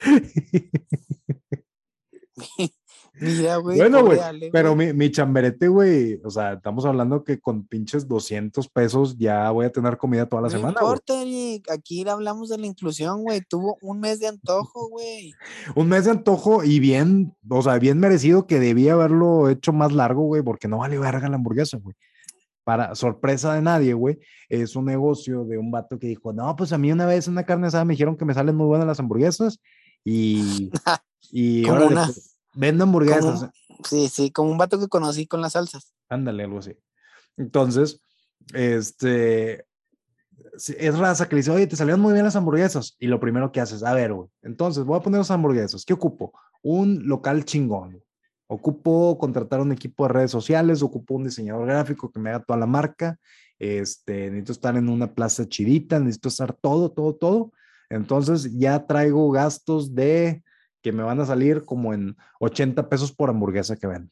Mira, güey. Bueno, güey. Pero mi, mi, chamberete, güey. O sea, estamos hablando que con pinches 200 pesos ya voy a tener comida toda la semana. No importa, Eric. Aquí hablamos de la inclusión, güey. Tuvo un mes de antojo, güey. un mes de antojo y bien, o sea, bien merecido que debía haberlo hecho más largo, güey, porque no vale verga la hamburguesa, güey. Para sorpresa de nadie, güey, es un negocio de un vato que dijo, no, pues a mí una vez en una carne asada me dijeron que me salen muy buenas las hamburguesas y, y ahora pues, vendo hamburguesas. sí, sí, como un vato que conocí con las salsas. Ándale, algo así. Entonces, este, es raza que le dice, oye, te salieron muy bien las hamburguesas. Y lo primero que haces, a ver, güey, entonces voy a poner las hamburguesas. ¿Qué ocupo? Un local chingón. Ocupo contratar un equipo de redes sociales, ocupo un diseñador gráfico que me haga toda la marca. Este, necesito estar en una plaza chidita, necesito estar todo, todo, todo. Entonces ya traigo gastos de que me van a salir como en 80 pesos por hamburguesa que vendo.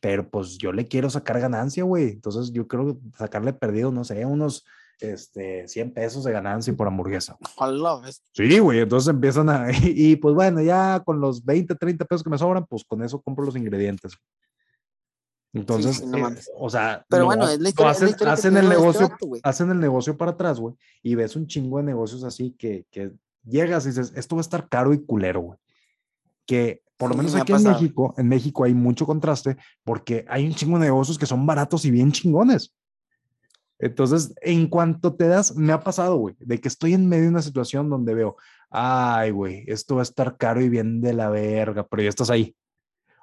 Pero pues yo le quiero sacar ganancia, güey. Entonces yo quiero sacarle perdido, no sé, unos este, 100 pesos de ganancia por hamburguesa. ¿ves? Sí, güey, entonces empiezan a, y, pues bueno, ya con los 20, 30 pesos que me sobran, pues con eso compro los ingredientes. Entonces, sí, no eh, o sea, Pero lo- bueno, es la historia- es la hacen, hacen el este negocio, güey. hacen el negocio para atrás, güey, y ves un chingo de negocios así que, que llegas y dices, esto va a estar caro y culero, güey. Que por lo Sí, menos me aquí en. México, en México hay mucho contraste porque hay un chingo de negocios que son baratos y bien chingones. Entonces, en cuanto te das, me ha pasado, güey, de que estoy en medio de una situación donde veo, ay, güey, esto va a estar caro y bien de la verga, pero ya estás ahí.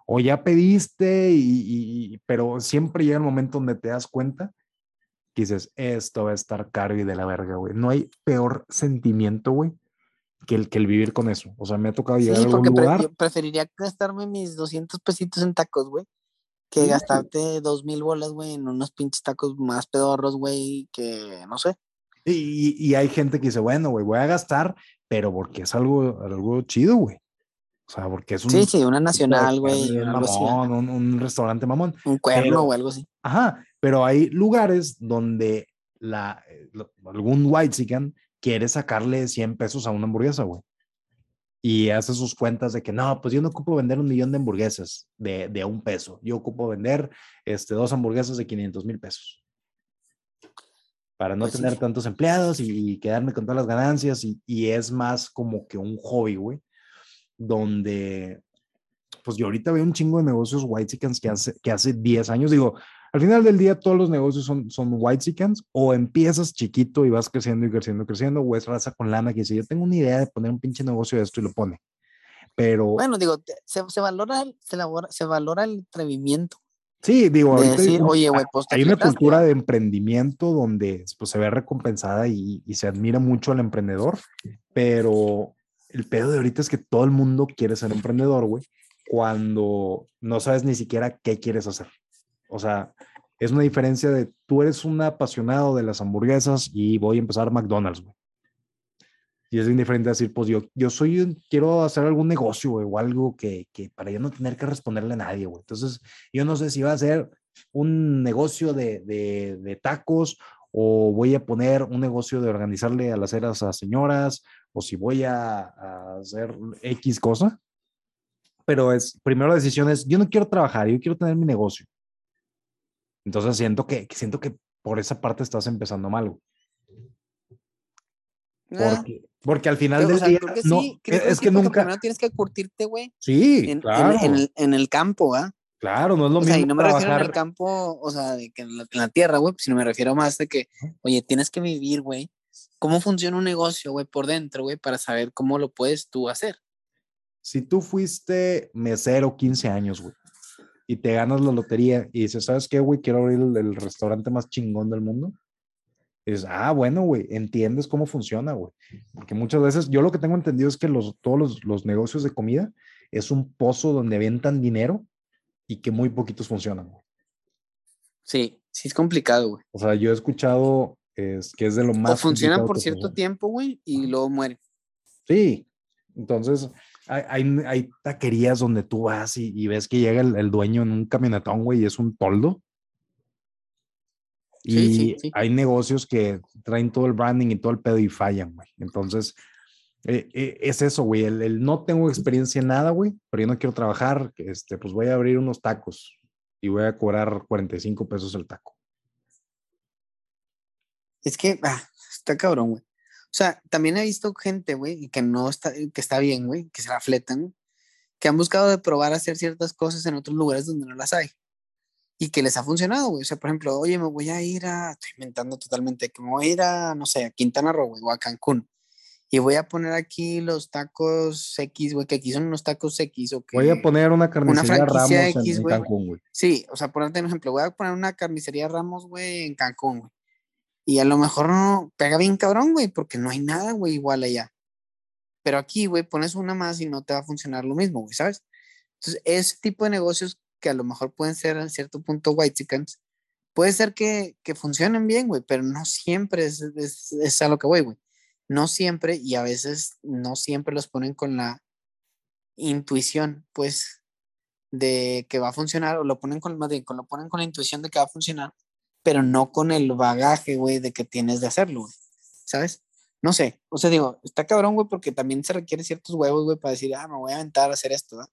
O ya pediste, y, y- y- pero siempre llega el momento donde te das cuenta que dices, esto va a estar caro y de la verga, güey. No hay peor sentimiento, güey, que el, que el vivir con eso. O sea, me ha tocado llegar Sí, a algún porque pre- lugar. yo preferiría gastarme mis 200 pesitos en tacos, güey, que Sí, gastarte dos mil bolas, güey, en unos pinches tacos más pedorros, güey, que no sé. Y, y- hay gente que dice, bueno, güey, voy a gastar, pero porque es algo, algo chido, güey. O sea, porque es un Sí, sí, una nacional, güey, mamón, un, un restaurante mamón. un cuerno pero- o algo así. Ajá, pero hay lugares donde la, eh, algún white chicken quiere sacarle 100 pesos a una hamburguesa, güey. Y hace sus cuentas de que no, pues yo no ocupo vender un millón de hamburguesas de, de un peso. Yo ocupo vender este, dos hamburguesas de 500 mil pesos. Para no Pues sí. tener tantos empleados y, y quedarme con todas las ganancias. Y, y es más como que un hobby, güey. Donde, pues yo ahorita veo un chingo de negocios white chickens que hace, que hace 10 años. Digo, al final del día todos los negocios son, son white chickens o empiezas chiquito y vas creciendo y creciendo y creciendo o es raza con lana que dice yo tengo una idea de poner un pinche negocio de esto y lo pone. Pero Bueno, digo, se, se valora, el- se, valora el atrevimiento sí, digo, de decir, oye, güey, pues hay una cultura ¿va?". de emprendimiento donde pues, se ve recompensada y, y se admira mucho al emprendedor, pero el pedo de ahorita es que todo el mundo quiere ser emprendedor, güey, cuando no sabes ni siquiera qué quieres hacer. O sea, es una diferencia de tú eres un apasionado de las hamburguesas y voy a empezar McDonald's, güey. Y es bien diferente decir, pues yo, yo soy, quiero hacer algún negocio, güey, o algo que, que para yo no tener que responderle a nadie, güey. Entonces, yo no sé si va a ser un negocio de, de, de tacos o voy a poner un negocio de organizarle a las ceras a señoras o si voy a, a hacer X cosa. Pero es, primero la decisión es, yo no quiero trabajar, yo quiero tener mi negocio. Entonces siento que, siento que por esa parte estás empezando mal, güey. Ah, Porque, porque al final del o sea, día, creo que no, sí, creo- es, es que porque nunca, Primero tienes que curtirte, güey, sí, en, claro, en el, en el campo, ¿ah? claro, no es lo O sea, y mismo no me refiero en el campo, o sea, de que en la, en la tierra, güey, sino me refiero más de que, oye, tienes que vivir, güey, cómo funciona un negocio, güey, por dentro, güey, para saber cómo lo puedes tú hacer. si tú fuiste mesero 15 años, güey, y te ganas la lotería y dices, ¿sabes qué, güey? Quiero abrir el, el restaurante más chingón del mundo. Y dices, ah, bueno, güey, entiendes cómo funciona, güey. Porque muchas veces, yo lo que tengo entendido es que los, todos los, los negocios de comida es un pozo donde avientan dinero y que muy poquitos funcionan, güey. Sí, sí es complicado, güey. O sea, yo he escuchado es, que es de lo más... O funcionan por cierto funciona. tiempo, güey, y luego mueren. Sí, entonces hay, taquerías donde tú vas y, y ves que llega el, el dueño en un camionetón, güey, y es un toldo. Y Sí, sí, sí. hay negocios que traen todo el branding y todo el pedo y fallan, güey. Entonces, eh, eh, es eso, güey. El, el no tengo experiencia en nada, güey, pero yo no quiero trabajar. Este, pues voy a abrir unos tacos y voy a cobrar 45 pesos el taco. Es que, ah, está cabrón, güey. O sea, también he visto gente, güey, que no está, que está bien, güey, que se la fletan, que han buscado de probar hacer ciertas cosas en otros lugares donde no las hay. Y que les ha funcionado, güey. O sea, por ejemplo, oye, me voy a ir a, estoy inventando totalmente, que me voy a ir a, no sé, a Quintana Roo, güey, o a Cancún. Y voy a poner aquí los tacos X, güey, que aquí son unos tacos X o que... Voy a poner una carnicería Ramos franquicia en, X, en güey. Cancún, güey. Sí, o sea, ponerte un ejemplo, voy a poner una carnicería Ramos, güey, en Cancún, güey. Y a lo mejor no pega bien cabrón, güey, porque no hay nada, güey, igual allá. Pero aquí, güey, pones una más y no te va a funcionar lo mismo, güey, ¿sabes? Entonces, ese tipo de negocios que a lo mejor pueden ser en cierto punto white chickens, puede ser que, que funcionen bien, güey, pero no siempre es, es, es a lo que voy, güey. No siempre, y a veces no siempre los ponen con la intuición, pues, de que va a funcionar, o lo ponen con, más bien, lo ponen con la intuición de que va a funcionar, pero no con el bagaje, güey, de que tienes de hacerlo, güey. ¿Sabes? No sé. O sea, digo, está cabrón, güey, porque también se requiere ciertos huevos, güey, para decir, ah, me voy a aventar a hacer esto, ¿verdad?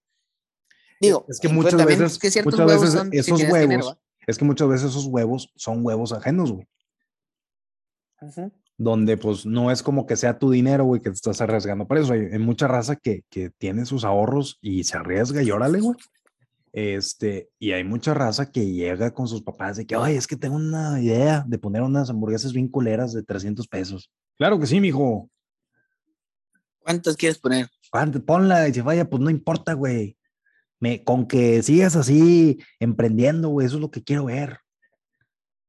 Digo, es que muchas veces, que muchas veces esos huevos, es que muchas veces esos huevos son huevos ajenos, güey. Donde pues no es como que sea tu dinero, güey, que te estás arriesgando. Por eso hay, mucha raza que, que, tiene sus ahorros y se arriesga y órale, güey. Este, y hay mucha raza que llega con sus papás de que, ay, es que tengo una idea de poner unas hamburguesas bien culeras de 300 pesos. Claro que sí, mijo. ¿Cuántas quieres poner? Ponla y se vaya, pues no importa, güey. Me, con que sigas así emprendiendo, güey, eso es lo que quiero ver.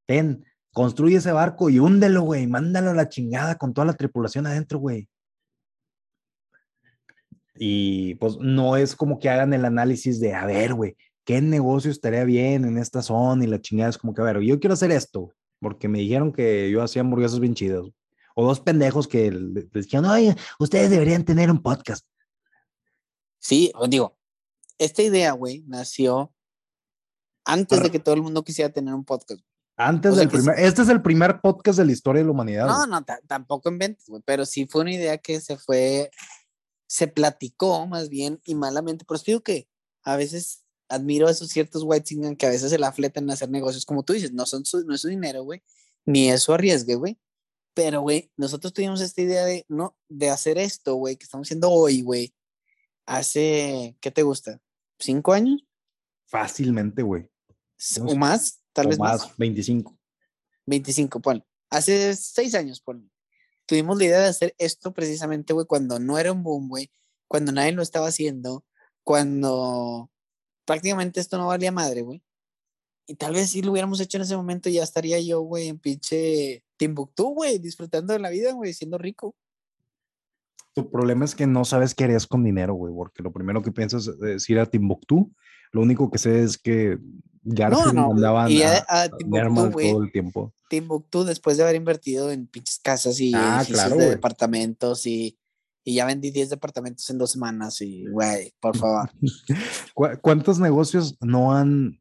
Ten, construye ese barco y húndelo, güey, mándalo a la chingada con toda la tripulación adentro, güey. Y pues no es como que hagan el análisis de, a ver, güey, ¿qué negocio estaría bien en esta zona? Y la chingada es como que, a ver, yo quiero hacer esto, porque me dijeron que yo hacía hamburguesas bien chidas. O dos pendejos que les dijeron, oye, ustedes deberían tener un podcast. Sí, digo, esta idea, güey, nació antes de que todo el mundo quisiera tener un podcast. Antes del primer, este es el primer podcast de la historia de la humanidad. No, no, tampoco inventes, güey, pero sí fue una idea que se fue se platicó más bien y malamente. Pero digo que a veces admiro a esos ciertos white que a veces se la fletan en hacer negocios, como tú dices, no, son su, no es su dinero, güey, ni es su arriesgue, güey. Pero, güey, nosotros tuvimos esta idea de, no, de hacer esto, güey, que estamos haciendo hoy, güey, hace, ¿qué te gusta? ¿Cinco años? Fácilmente, güey. ¿O más? Tal vez más. más. 25. 25, ponle. Hace seis años, ponle tuvimos la idea de hacer esto precisamente, güey, cuando no era un boom, güey, cuando nadie lo estaba haciendo, cuando prácticamente esto no valía madre, güey. Y tal vez si lo hubiéramos hecho en ese momento, ya estaría yo, güey, en pinche Timbuktu, güey, disfrutando de la vida, güey, siendo rico. Tu problema es que no sabes qué harías con dinero, güey, porque lo primero que piensas es ir a Timbuktu. Lo único que sé es que Garfield no, no, mandaban y a, a, Timbuktu, todo el tiempo. Timbuktu, después de haber invertido en pinches casas y ah, de departamentos y, y, ya vendí 10 departamentos en dos semanas y, güey, por favor. ¿Cuántos negocios no han,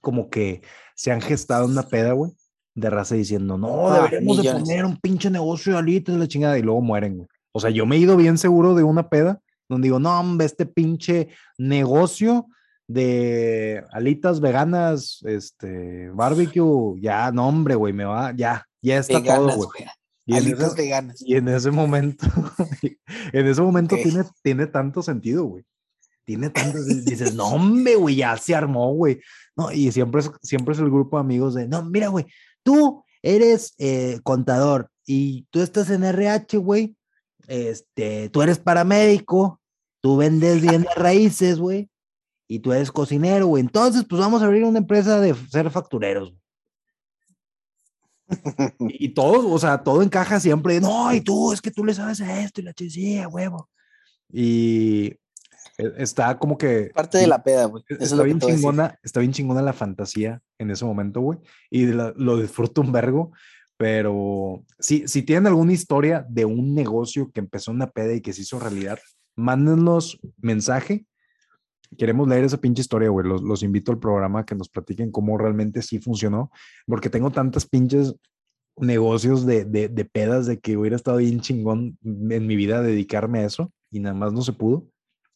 como que se han gestado una peda, güey? De raza diciendo, no, ah, deberíamos de poner un pinche negocio de alitas de la chingada y luego mueren, güey. O sea, yo me he ido bien seguro de una peda donde digo, no, hombre, este pinche negocio de alitas veganas, este, barbecue, ya, no, hombre, güey, me va, ya, ya está todo, güey. Y alitas veganas. Y en ese momento, en ese momento tiene, tiene tanto sentido, güey. Tiene tanto, dices, no, hombre, güey, ya se armó, güey. No, y siempre es, siempre es el grupo de amigos de, no, mira, güey, tú eres eh, contador y tú estás en RH, güey. Este, tú eres paramédico, tú vendes bienes raíces, güey y tú eres cocinero, güey. Entonces, pues vamos a abrir una empresa de ser factureros. y todo, o sea, todo encaja siempre. No, y tú, es que tú le sabes a esto y la chisilla, huevo. Y e, está como que. Parte de la peda, güey. Está, bien chingona, está bien chingona la fantasía en ese momento, güey. Y lo disfruto un vergo. Pero si, si tienen alguna historia de un negocio que empezó una peda y que se hizo realidad, mándenos mensaje queremos leer esa pinche historia, güey. Los, los, invito al programa que nos platiquen cómo realmente sí funcionó, porque tengo tantas pinches negocios de, de, de, pedas de que hubiera estado bien chingón en mi vida dedicarme a eso y nada más no se pudo.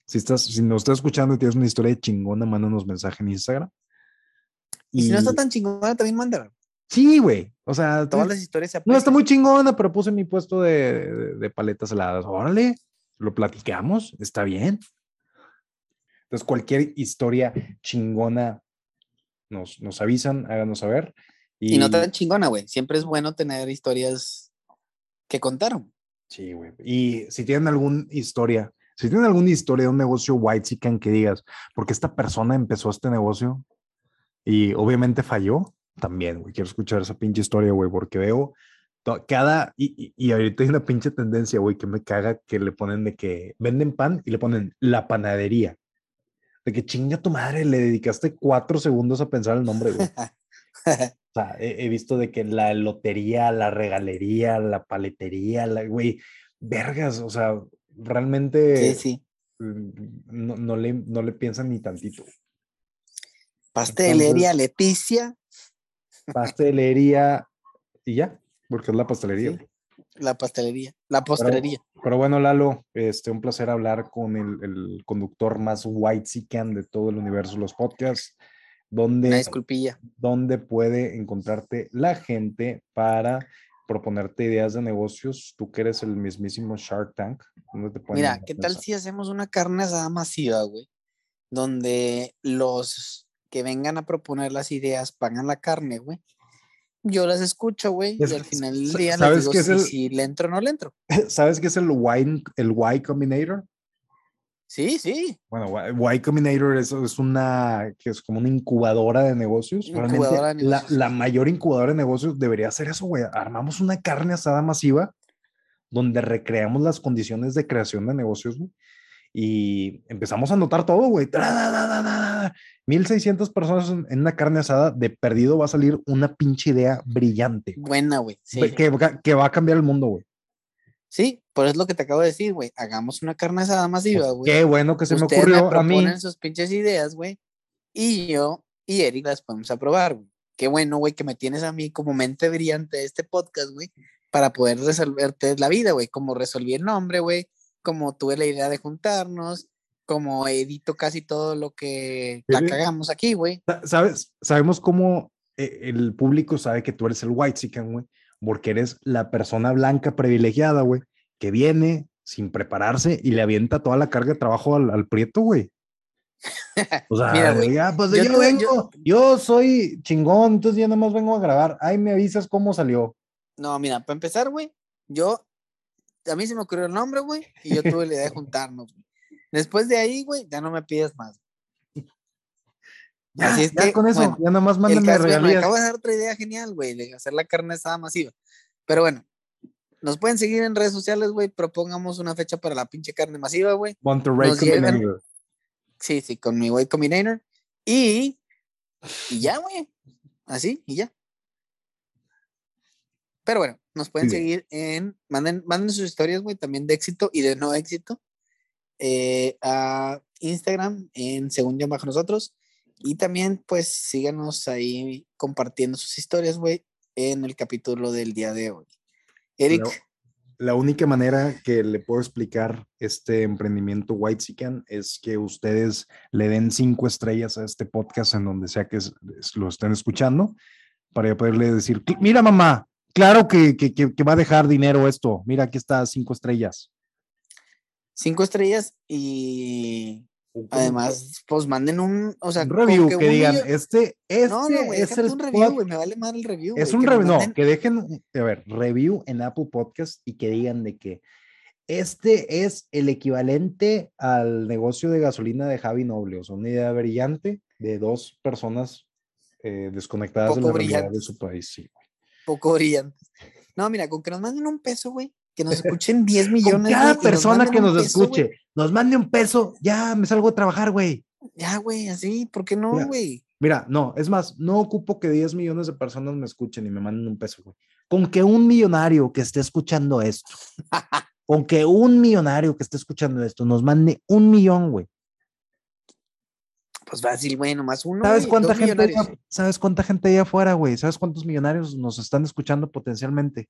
Si, estás, si nos estás escuchando y tienes una historia de chingona, mándanos mensaje en Instagram. Y, si no está tan chingona, también mándala. Sí, güey. O sea, todas las historias se No está muy chingona, pero puse mi puesto de, de, de paletas heladas. Órale, lo platicamos, está bien. Entonces, cualquier historia chingona nos, nos avisan, háganos saber. Y, no tan chingona, güey. Siempre es bueno tener historias que contaron. Sí, güey. Y si tienen alguna historia, si tienen alguna historia de un negocio white que digas, porque esta persona empezó este negocio y obviamente falló, también, güey. Quiero escuchar esa pinche historia, güey, porque veo cada, y, y, ahorita hay una pinche tendencia, güey, que me caga que le ponen de que venden pan y le ponen la de que chinga tu madre, le dedicaste cuatro segundos a pensar el nombre, güey. o sea, he, visto de que la lotería, la regalería, la paletería, la, güey, vergas, o sea, realmente sí, sí. Mm, no, no, le, no le piensan ni tantito. Pastelería Leticia. Pastelería y ya, porque es la pastelería. Sí, La pastelería, la postelería. Pero bueno, Lalo, este, un placer hablar con el, el conductor más white de todo el universo los podcasts. Una Donde, donde puede encontrarte la gente para proponerte ideas de negocios. Tú que eres el mismísimo Shark Tank. ¿dónde te Mira, ¿qué tal si hacemos una carne asada masiva, güey? Donde los que vengan a proponer las ideas pagan la carne, güey. Yo las escucho, güey, Es- y al final del día les ¿sabes digo qué es si, el- si le entro o no le entro. ¿Sabes qué es el Y, el y Combinator? Sí, sí. Bueno, Y Combinator es, es una que es como una incubadora de negocios. Incubadora de la- negocios. La, mayor incubadora de negocios debería ser eso, güey. Armamos una carne asada masiva donde recreamos las condiciones de creación de negocios, güey. Y empezamos a anotar todo, güey. Tra, da, da, da, da, da. 1600 personas en una carne asada. De perdido va a salir una pinche idea brillante. güey. Buena, güey. Sí. Que, va- que va a cambiar el mundo, güey. Sí, por eso es lo que te acabo de decir, güey. Hagamos una carne asada masiva, güey. Qué bueno que se me ocurrió a mí. sus pinches ideas, güey. Y yo y Eric las podemos aprobar, güey. Qué bueno, güey, que me tienes a mí como mente brillante de este podcast, güey, para poder resolverte la vida, güey. Como resolví el nombre, güey. Como tuve la idea de juntarnos. Como edito casi todo lo que la cagamos aquí, güey. Sa- ¿Sabes? Sabemos cómo eh, el público sabe que tú eres el white chicken, güey, porque eres la persona blanca privilegiada, güey, que viene sin prepararse y le avienta toda la carga de trabajo al, al prieto, güey. O sea, Mira, güey, ya, pues yo yo, tuve- vengo, yo... soy chingón, entonces ya nada más vengo a grabar. Ay, me avisas cómo salió. No, mira, para empezar, güey, yo, a mí se me ocurrió el nombre, güey, y yo tuve la idea de juntarnos, güey. Después de ahí, güey, ya no me pides más. Ya, Así es ya que, con eso, bueno, ya nada más El mándenme caso, güey, me regalías. acabo de dar otra idea genial, güey, de hacer la carne asada masiva. Pero bueno, nos pueden seguir en redes sociales, güey. Propongamos una fecha para la pinche carne masiva, güey. Monterrey Combinator. Sí, sí, con mi güey Combinator. Y, y ya, güey. Así, y ya. Pero bueno, nos pueden seguir en. Manden, manden sus historias, güey, también de éxito y de no éxito. Eh, a Instagram en Según Yo Bajo Nosotros. Y también, pues, síganos ahí compartiendo sus historias, güey, en el capítulo del día de hoy. Eric, La, única manera que le puedo explicar este emprendimiento White Chicken es que ustedes le den cinco estrellas a este podcast en donde sea que lo estén escuchando, para poderle decir, "Cl- mira mamá, claro que, que- que va a dejar dinero esto, mira, aquí está cinco estrellas. Cinco estrellas y además, pues manden un, o sea, un review que que un digan, este, este No, no, güey, es déjate el un review, güey, me vale más el review. Es un review, no, manden- que dejen, a ver, review en Apple Podcast y que digan de que este es el equivalente al negocio de gasolina de Javi Noble, o sea, una idea brillante de dos personas eh, desconectadas de la Poco realidad de su país. Sí. poco brillantes. No, mira, con que nos manden un peso, güey, que nos escuchen 10 millones. Con cada persona que nos peso, escuche, nos mande un peso, ya me salgo a trabajar, güey. Ya, güey, así, ¿por qué no, güey? Mira, no, es más, no ocupo que 10 millones de personas me escuchen y me manden un peso, güey. Con que un millonario que esté escuchando esto, con que un millonario que esté escuchando esto nos mande un millón, güey. Pues fácil, güey, nomás uno. ¿Sabes cuánta gente af- ¿Sabes cuánta gente hay afuera, güey? ¿Sabes cuántos millonarios nos están escuchando potencialmente?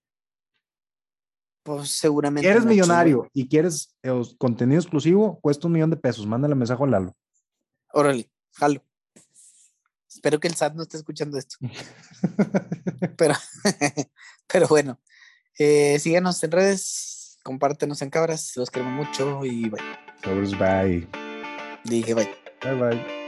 Pues seguramente. Eres millonario y quieres eh, contenido exclusivo, cuesta un millón de pesos. Mándale mensaje a Lalo. Órale, jalo. Espero que el SAT no esté escuchando esto. Pero, pero bueno, eh, síganos en redes, compártenos en cabras, los queremos mucho y bye. Sobres, bye. Dije bye. Bye, bye.